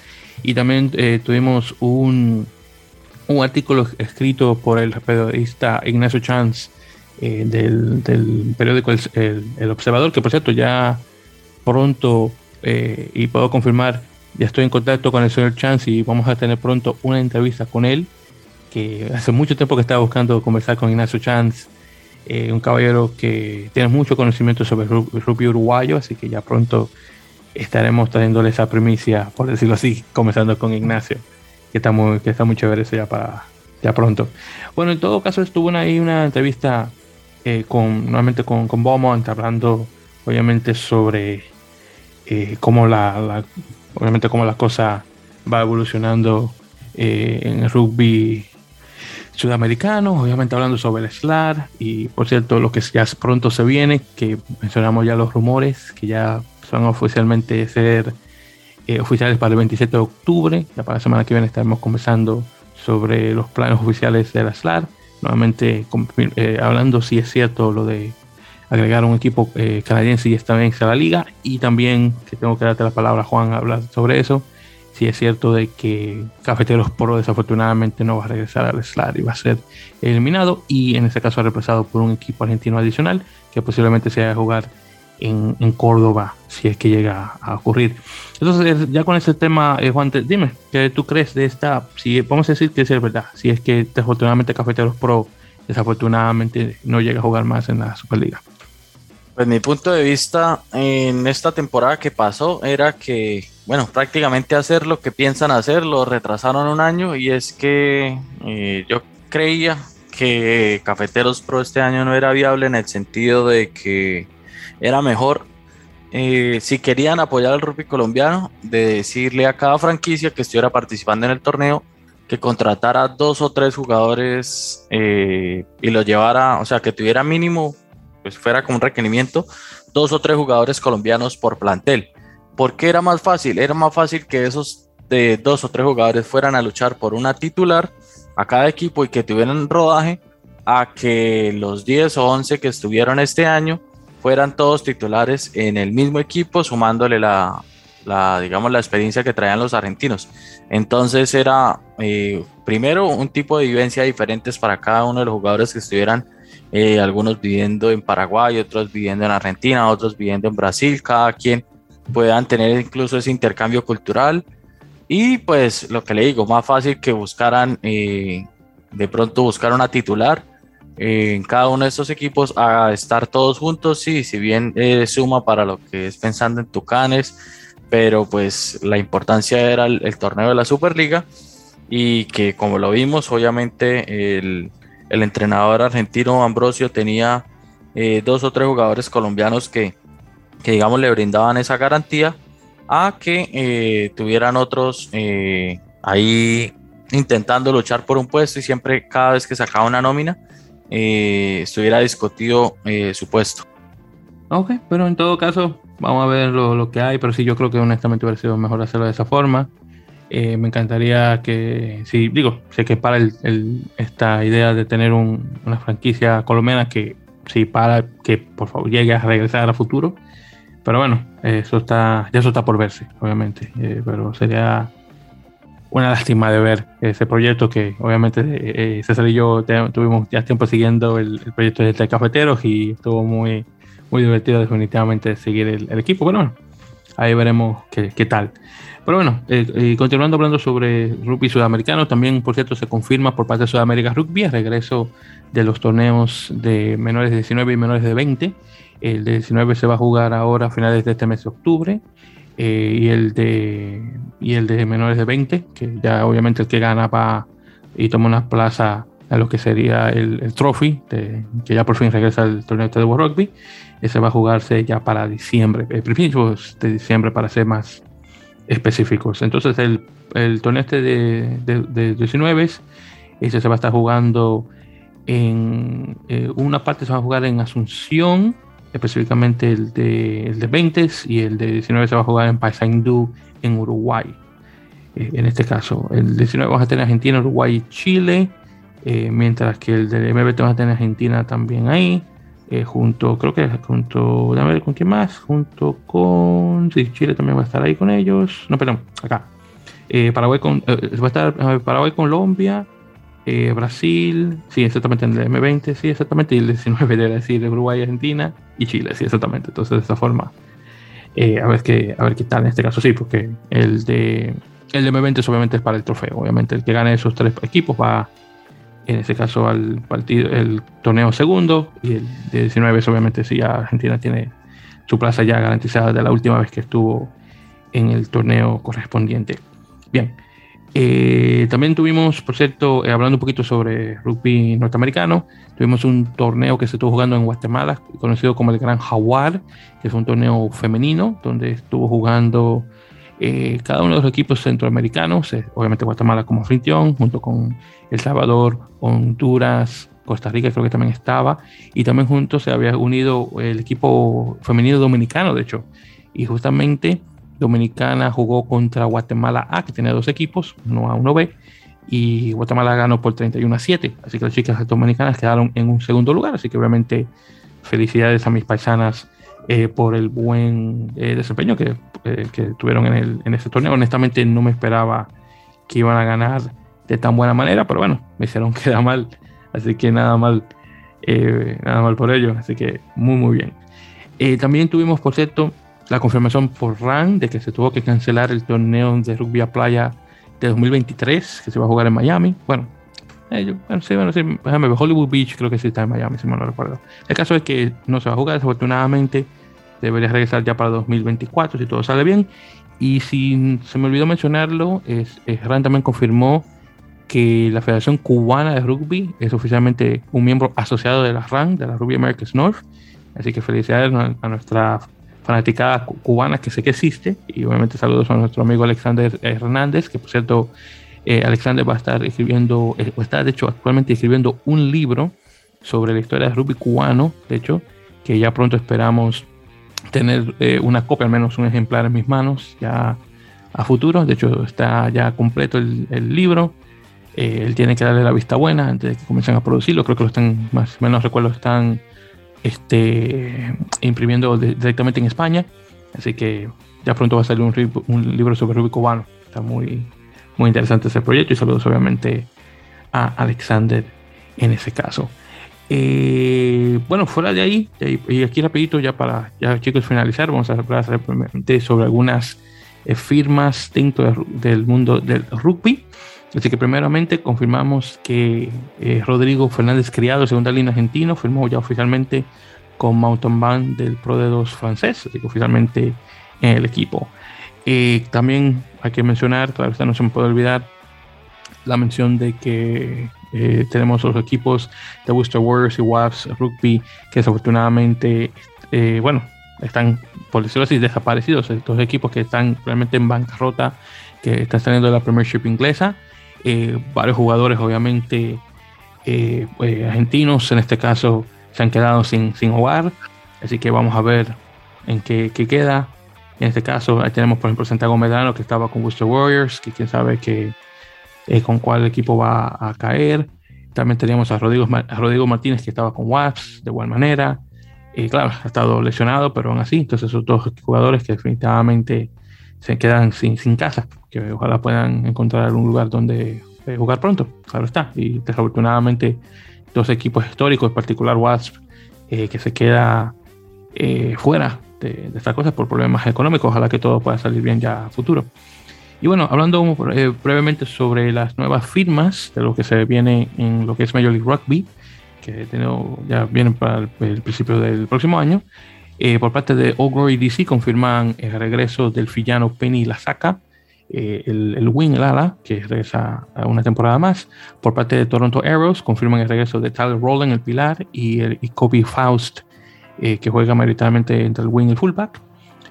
Y también tuvimos un, un artículo escrito por el periodista Ignacio Chance eh, del, periódico el, Observador, que por cierto ya pronto, eh, y puedo confirmar, ya estoy en contacto con el señor Chance y vamos a tener pronto una entrevista con él, que hace mucho tiempo que estaba buscando conversar con Ignacio Chance, eh, un caballero que tiene mucho conocimiento sobre el rugby uruguayo, así que ya pronto estaremos trayéndole esa primicia, por decirlo así, comenzando con Ignacio que está muy, que está muy chévere eso ya para ya pronto. Bueno, en todo caso estuvo ahí una entrevista eh, con nuevamente con, con Beaumont hablando obviamente sobre eh, cómo la, obviamente cómo la cosa va evolucionando eh, en el rugby sudamericano, obviamente hablando sobre el SLAR y por cierto lo que ya pronto se viene, que mencionamos ya los rumores que ya son oficialmente ser eh, oficiales para el 27 de octubre. Ya para la semana que viene estaremos conversando sobre los planes oficiales de la SLAR. Nuevamente eh, hablando si es cierto lo de agregar un equipo eh, canadiense y esta vez a la liga. Y también, que tengo que darte la palabra Juan, hablar sobre eso. Si es cierto de que Cafeteros Pro desafortunadamente no va a regresar al SLAR y va a ser eliminado. Y en este caso reemplazado por un equipo argentino adicional que posiblemente se vaya a jugar en, Córdoba, si es que llega a ocurrir. Entonces, ya con ese tema, eh, Juan, dime, ¿qué tú crees de esta? Si vamos a decir que es verdad, si es que desafortunadamente Cafeteros Pro desafortunadamente no llega a jugar más en la Superliga. Pues mi punto de vista en esta temporada que pasó era que, bueno, prácticamente hacer lo que piensan hacer, lo retrasaron un año y es que eh, yo creía que Cafeteros Pro este año no era viable en el sentido de que era mejor, eh, si querían apoyar al rugby colombiano, de decirle a cada franquicia que estuviera participando en el torneo que contratara dos o tres jugadores eh, y los llevara, o sea, que tuviera mínimo, pues fuera como un requerimiento, dos o tres jugadores colombianos por plantel. ¿Por qué era más fácil? Era más fácil que esos de dos o tres jugadores fueran a luchar por una titular a cada equipo y que tuvieran rodaje a que los 10 o 11 que estuvieron este año fueran todos titulares en el mismo equipo, sumándole la, digamos, la experiencia que traían los argentinos. Entonces era, eh, primero, un tipo de vivencia diferentes para cada uno de los jugadores que estuvieran, eh, algunos viviendo en Paraguay, otros viviendo en Argentina, otros viviendo en Brasil, cada quien puedan tener incluso ese intercambio cultural. Y pues lo que le digo, más fácil que buscaran, eh, de pronto buscar una titular en cada uno de estos equipos a estar todos juntos, sí, si bien eh, suma para lo que es pensando en Tucanes, pero pues la importancia era el, torneo de la Superliga y que como lo vimos, obviamente el, entrenador argentino Ambrosio tenía eh, dos o tres jugadores colombianos que, que, digamos le brindaban esa garantía a que eh, tuvieran otros ahí intentando luchar por un puesto y siempre cada vez que sacaba una nómina eh, estuviera discutido eh, su puesto. Ok, pero en todo caso, vamos a ver lo, que hay, pero sí, yo creo que honestamente hubiera sido mejor hacerlo de esa forma. Eh, me encantaría que, sí, digo, sé que para el, esta idea de tener una franquicia colombiana que sí, para que por favor llegue a regresar a futuro. Pero bueno, eso está, ya eso está por verse, obviamente. Eh, pero sería una lástima de ver ese proyecto que obviamente eh, César y yo tuvimos ya tiempo siguiendo el, proyecto de Cafeteros y estuvo muy, muy divertido definitivamente seguir el, equipo. Pero bueno, ahí veremos qué tal. Pero bueno, eh, continuando hablando sobre rugby sudamericano, también por cierto se confirma por parte de Sudamérica Rugby el regreso de los torneos de menores de 19 y menores de 20. El de 19 se va a jugar ahora a finales de este mes de octubre eh, y, el de, y el de menores de 20, que ya obviamente el que gana va y toma una plaza a lo que sería el, el trophy, que ya por fin regresa el torneo de World Rugby. Ese va a jugarse ya para diciembre, el principios de diciembre para ser más específicos. Entonces el, el torneo este de, de, 19 ese se va a estar jugando en eh, una parte se va a jugar en Asunción específicamente el de, el de 20 y el de 19 se va a jugar en Paysandú, en Uruguay. Eh, en este caso, el 19 vamos a tener Argentina, Uruguay y Chile, eh, mientras que el de MBT vamos a tener Argentina también ahí, eh, junto, creo que junto, a ver con quién más, junto con, sí, Chile también va a estar ahí con ellos, no, perdón, acá. Paraguay con, va a estar Paraguay, Colombia, eh, Brasil, sí, exactamente en el M20, sí, exactamente, y el 19 debe decir Uruguay, Argentina y Chile, sí, exactamente. Entonces, de esa forma, eh, a, ver qué, a ver qué tal en este caso, sí, porque el de el de M20 obviamente es para el trofeo. Obviamente, el que gane esos tres equipos va, en ese caso, al partido, el torneo segundo, y el de 19 obviamente, sí, ya Argentina tiene su plaza ya garantizada de la última vez que estuvo en el torneo correspondiente. Bien. Eh, también tuvimos, por cierto, eh, hablando un poquito sobre rugby norteamericano, tuvimos un torneo que se estuvo jugando en Guatemala, conocido como el Gran Jaguar, que es un torneo femenino, donde estuvo jugando eh, cada uno de los equipos centroamericanos, obviamente Guatemala como anfitrión, junto con El Salvador, Honduras, Costa Rica creo que también estaba, y también juntos se había unido el equipo femenino dominicano, de hecho, y justamente Dominicana jugó contra Guatemala A, que tenía dos equipos, uno A, uno B, y Guatemala ganó por 31 a 7. Así que las chicas dominicanas quedaron en un segundo lugar. Así que obviamente felicidades a mis paisanas eh, por el buen eh, desempeño que, eh, que, tuvieron en, el, en este torneo. Honestamente no me esperaba que iban a ganar de tan buena manera, pero bueno, me hicieron quedar mal. Así que nada mal, nada mal por ello. Así que muy, muy bien. también tuvimos, por cierto, la confirmación por RAN de que se tuvo que cancelar el torneo de rugby a playa de 2023 que se va a jugar en Miami. Bueno, eh, bueno, sí, bueno, sí, Hollywood Beach creo que sí está en Miami, si mal no recuerdo. El caso es que no se va a jugar, desafortunadamente debería regresar ya para 2024 si todo sale bien. Y si se me olvidó mencionarlo, es, RAN también confirmó que la Federación Cubana de Rugby es oficialmente un miembro asociado de la RAN, de la Rugby Americas North. Así que felicidades a nuestra fanática cubana que sé que existe. Y obviamente saludos a nuestro amigo Alexander Hernández, que por cierto, eh, Alexander va a estar escribiendo, eh, o está de hecho actualmente escribiendo un libro sobre la historia del rugby cubano, de hecho, que ya pronto esperamos tener eh, una copia, al menos un ejemplar en mis manos, ya a futuro. De hecho, está ya completo el, libro. él tiene que darle la vista buena antes de que comiencen a producirlo. Creo que lo están, más o menos recuerdo, están este, imprimiendo directamente en España. Así que ya pronto va a salir un, libro sobre Rubik cubano. Está muy, muy interesante ese proyecto y saludos obviamente a Alexander en ese caso. Eh, bueno, fuera de ahí, y aquí rapidito ya para ya chicos finalizar, vamos a hablar sobre algunas eh, firmas dentro del mundo del rugby. Así que primeramente confirmamos que eh, Rodrigo Fernández Criado, segunda línea argentino, firmó ya oficialmente con Mountain Band del Pro de 2 francés, así que oficialmente en el equipo. Eh, también hay que mencionar, todavía no se me puede olvidar, la mención de que eh, tenemos los equipos de Worcester Warriors y Wasps Rugby que desafortunadamente, bueno, están, por decirlo así, desaparecidos. Estos equipos que están realmente en bancarrota, que están saliendo de la Premiership inglesa. Eh, varios jugadores, obviamente, eh, eh, argentinos, en este caso, se han quedado sin, sin hogar. Así que vamos a ver en qué, queda. En este caso, ahí tenemos, por ejemplo, Santiago Medrano, que estaba con Worcester Warriors, que quién sabe que, eh, con cuál equipo va a caer. También teníamos a Rodrigo, a Rodrigo Martínez, que estaba con Wasps, de igual manera. Y claro, ha estado lesionado, pero aún así, entonces esos dos jugadores que definitivamente se quedan sin, sin casa, que ojalá puedan encontrar un lugar donde eh, jugar pronto, claro está. Y desafortunadamente, dos equipos históricos, en particular Wasp, eh, que se queda eh, fuera de, estas cosas por problemas económicos. Ojalá que todo pueda salir bien ya a futuro. Y bueno, hablando brevemente sobre las nuevas firmas de lo que se viene en lo que es Major League Rugby, que ya vienen para el, principio del próximo año. por parte de All Glory DC confirman el regreso del villano Penny Lasaka, eh, el, el, wing, el ala, que regresa a una temporada más. Por parte de Toronto Arrows, confirman el regreso de Tyler Rowland, el pilar, y, el, Kobe Faust, eh, que juega mayoritariamente entre el wing y el fullback.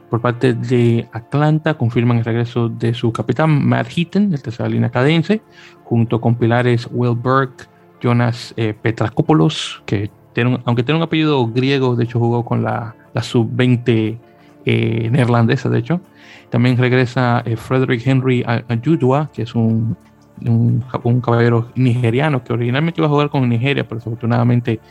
Por parte de Atlanta, confirman el regreso de su capitán Matt Heaton, el tercera línea cadense, junto con pilares Will Burke, Jonas eh, Petrakopoulos, que tiene aunque tiene un apellido griego, de hecho jugó con la, la sub-20 neerlandesa, de hecho. También regresa eh, Frederick Henry Ayudua, que es un, un, caballero nigeriano que originalmente iba a jugar con Nigeria, pero desafortunadamente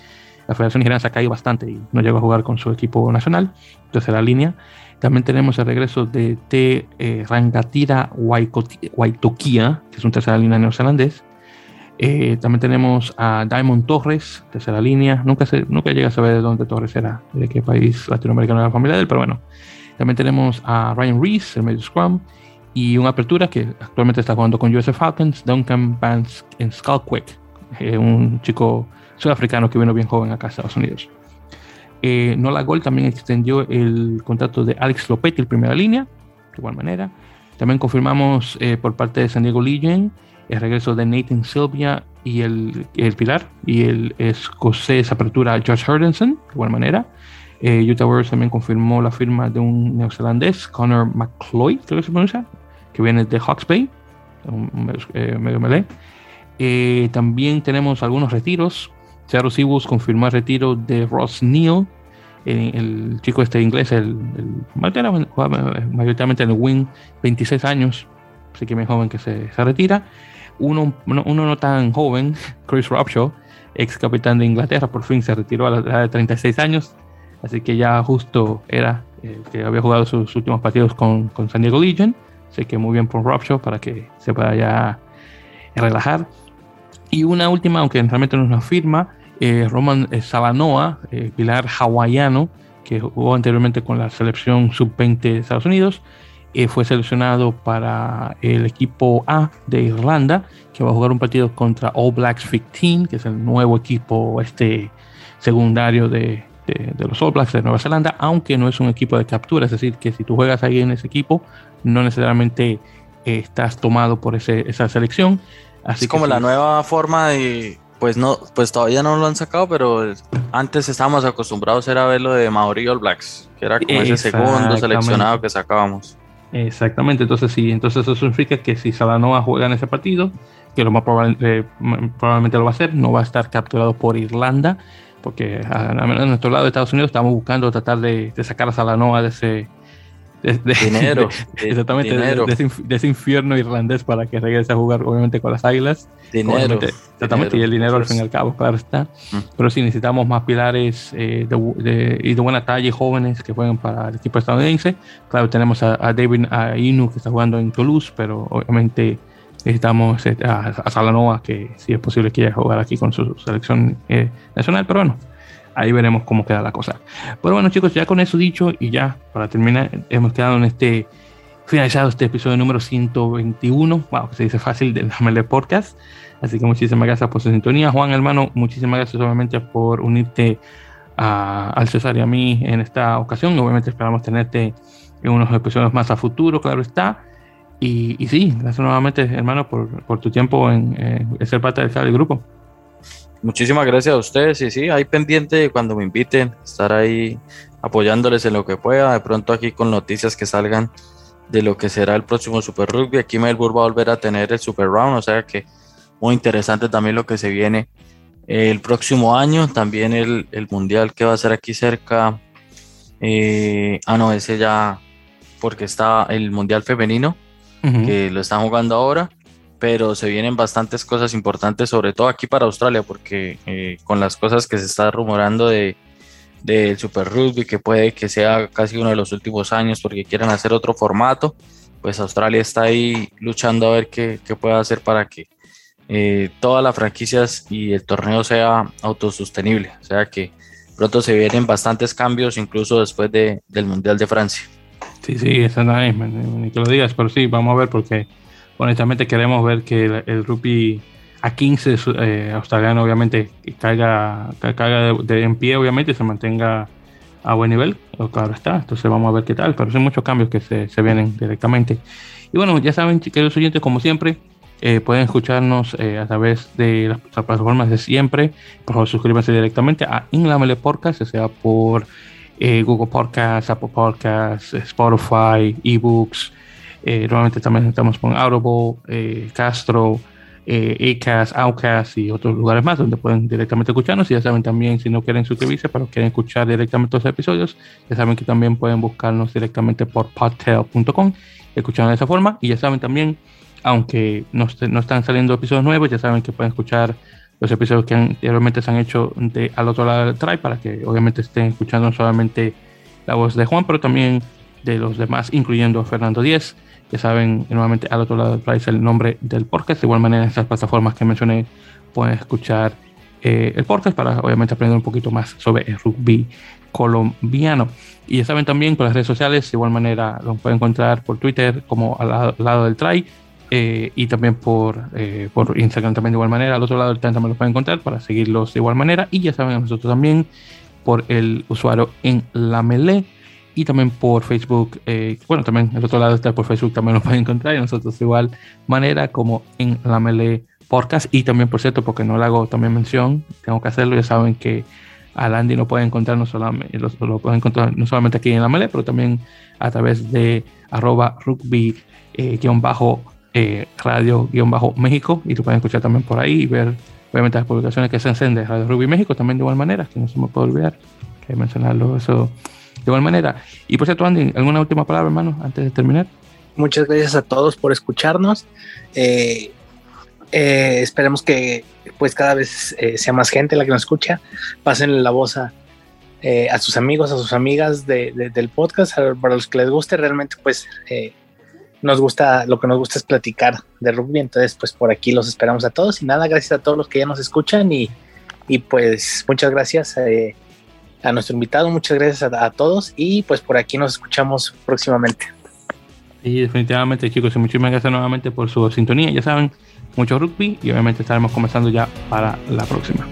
la Federación Nigeriana se ha caído bastante y no llegó a jugar con su equipo nacional. La línea. También tenemos el regreso de T. Eh, Rangatira Waitokia, que es un tercera línea neozelandés. Eh, también tenemos a Diamond Torres, tercera línea. Nunca, se, nunca llega a saber de dónde Torres era, de qué país latinoamericano era la familia de él, pero bueno, también tenemos a Ryan Reese, el medio scrum, y una apertura que actualmente está jugando con US Falcons, Duncan Vance en Skullquick, eh, un chico sudafricano que vino bien joven acá a Estados Unidos. Eh, Nola Gold también extendió el contrato de Alex Lopetti en primera línea, de igual manera. También confirmamos eh, por parte de San Diego Legion el regreso de Nathan Sylvia y el, el pilar y el escocés apertura Josh Herdenson, de igual manera. Eh, Utah Warriors también confirmó la firma de un neozelandés, Connor McCloy, creo que se pronuncia, que viene de Hawks Bay, un, eh, medio melee. También tenemos algunos retiros. Seattle Seahawks confirmó el retiro de Ross Neal, el chico este inglés, el, el mayoritariamente en el Wing, 26 años, así que muy joven que se, se retira. Uno, uno, uno, no tan joven, Chris Robshaw, ex capitán de Inglaterra, por fin se retiró a la edad de 36 años. Así que ya justo era eh, que había jugado sus últimos partidos con, con San Diego Legion. Así que muy bien por Rob para que se pueda ya relajar. Y una última, aunque realmente no es una firma, eh, Roman eh, Sabanoa, pilar hawaiano, que jugó anteriormente con la selección sub-20 de Estados Unidos, fue seleccionado para el equipo A de Irlanda, que va a jugar un partido contra All Blacks 15, que es el nuevo equipo este secundario de, de, los All Blacks de Nueva Zelanda, aunque no es un equipo de captura, es decir, que si tú juegas ahí en ese equipo, no necesariamente eh, estás tomado por ese, esa selección. Así es como la nueva forma de, pues no, pues todavía no lo han sacado, pero antes estábamos acostumbrados a ver lo de Maori All Blacks, que era como ese segundo seleccionado que sacábamos. Exactamente, entonces sí, entonces eso significa que si Salanoa juega en ese partido, que lo más probable, eh, probablemente lo va a hacer, no va a estar capturado por Irlanda, porque a, menos en nuestro lado de Estados Unidos estamos buscando tratar de, sacar a Salanoa de ese dinero, exactamente De, ese, infierno irlandés para que regrese a jugar obviamente con las águilas. Dinero, exactamente y el dinero al fin y al cabo claro está. Mm. pero sí necesitamos más pilares eh, y de buena talla jóvenes que jueguen para el equipo estadounidense. Claro tenemos a, David Inu que está jugando en Toulouse pero obviamente necesitamos eh, a, Salanova, que si es posible quiera jugar aquí con su selección eh, nacional, pero bueno, ahí veremos cómo queda la cosa. Pero bueno, chicos, ya con eso dicho y ya para terminar, hemos quedado en este finalizado este episodio número 121, wow, se dice fácil del MLE Podcast. Así que muchísimas gracias por su sintonía. Juan, hermano, muchísimas gracias obviamente por unirte al César y a mí en esta ocasión. Obviamente esperamos tenerte en unos episodios más a futuro, claro está. Y, sí, gracias nuevamente, hermano, por, por tu tiempo en, ser parte del, grupo. Muchísimas gracias a ustedes. Y sí, ahí pendiente cuando me inviten, estar ahí apoyándoles en lo que pueda. De pronto aquí con noticias que salgan de lo que será el próximo Super Rugby. Aquí Melbourne va a volver a tener el Super Round, o sea que muy interesante también lo que se viene el próximo año. También el, el Mundial que va a ser aquí cerca Eh, ah, no, ese ya, porque está el Mundial Femenino, que lo están jugando ahora, pero se vienen bastantes cosas importantes, sobre todo aquí para Australia, porque eh, con las cosas que se está rumorando de del Super Rugby, que puede que sea casi uno de los últimos años porque quieran hacer otro formato, pues Australia está ahí luchando a ver qué, qué puede hacer para que eh, todas las franquicias y el torneo sea autosostenible. O sea que pronto se vienen bastantes cambios, incluso después de, del Mundial de Francia. Sí, sí, es ni que lo digas, pero sí, vamos a ver porque honestamente queremos ver que el, rugby a 15 eh, australiano obviamente caiga, caiga de, en pie obviamente se mantenga a buen nivel, ahora está. Entonces vamos a ver qué tal, pero son muchos cambios que se, se vienen directamente. Y bueno, ya saben, queridos oyentes, como siempre, eh, pueden escucharnos eh, a través de las, plataformas de siempre. Por favor, suscríbanse directamente a Inlamele Podcast, sea por Google Podcasts, Apple Podcasts, Spotify, eBooks. Nuevamente también estamos con Audible, Castro, Acast, Outcast y otros lugares más donde pueden directamente escucharnos. Y ya saben también, si no quieren suscribirse, pero quieren escuchar directamente los episodios, ya saben que también pueden buscarnos directamente por podtail.com, escuchando de esa forma. Y ya saben también aunque no, están saliendo episodios nuevos, ya saben que pueden escuchar los episodios que anteriormente se han hecho de, al otro lado del try para que obviamente estén escuchando solamente la voz de Juan, pero también de los demás, incluyendo Fernando Díez. Ya saben, nuevamente al otro lado del try es el nombre del podcast. De igual manera, en estas plataformas que mencioné, pueden escuchar eh, el podcast para obviamente aprender un poquito más sobre el rugby colombiano. Y ya saben también con las redes sociales, de igual manera lo pueden encontrar por Twitter como al lado del try eh, y también por, eh, por Instagram también de igual manera. Al otro lado del también lo pueden encontrar para seguirlos de igual manera. Y ya saben, nosotros también por el usuario en la Melee y también por Facebook. Eh, bueno, también el otro lado está por Facebook, también lo pueden encontrar. Y nosotros de igual manera como en la Melee Podcast. Y también, por cierto, porque no le hago también mención, tengo que hacerlo. Ya saben que a Landy lo pueden encontrar no solamente, lo, lo pueden encontrar no solamente aquí en la Melee, pero también a través de arroba rugby bajo eh, Radio-México y tú puedes escuchar también por ahí y ver obviamente las publicaciones que se hacen de Radio Rugby México también de igual manera, que no se me puede olvidar que mencionarlo eso de igual manera. Y por cierto, Andy, ¿alguna última palabra, hermano, antes de terminar? Muchas gracias a todos por escucharnos. Eh, eh, esperemos que pues cada vez sea más gente la que nos escucha. Pasen la voz a, a sus amigos, a sus amigas del podcast, para los que les guste realmente, pues nos gusta, lo que nos gusta es platicar de rugby, entonces pues por aquí los esperamos a todos y nada, gracias a todos los que ya nos escuchan y, pues muchas gracias eh, a nuestro invitado, muchas gracias a, todos y pues por aquí nos escuchamos próximamente. Y definitivamente chicos, muchísimas gracias nuevamente por su sintonía, ya saben, mucho rugby y obviamente estaremos comenzando ya para la próxima.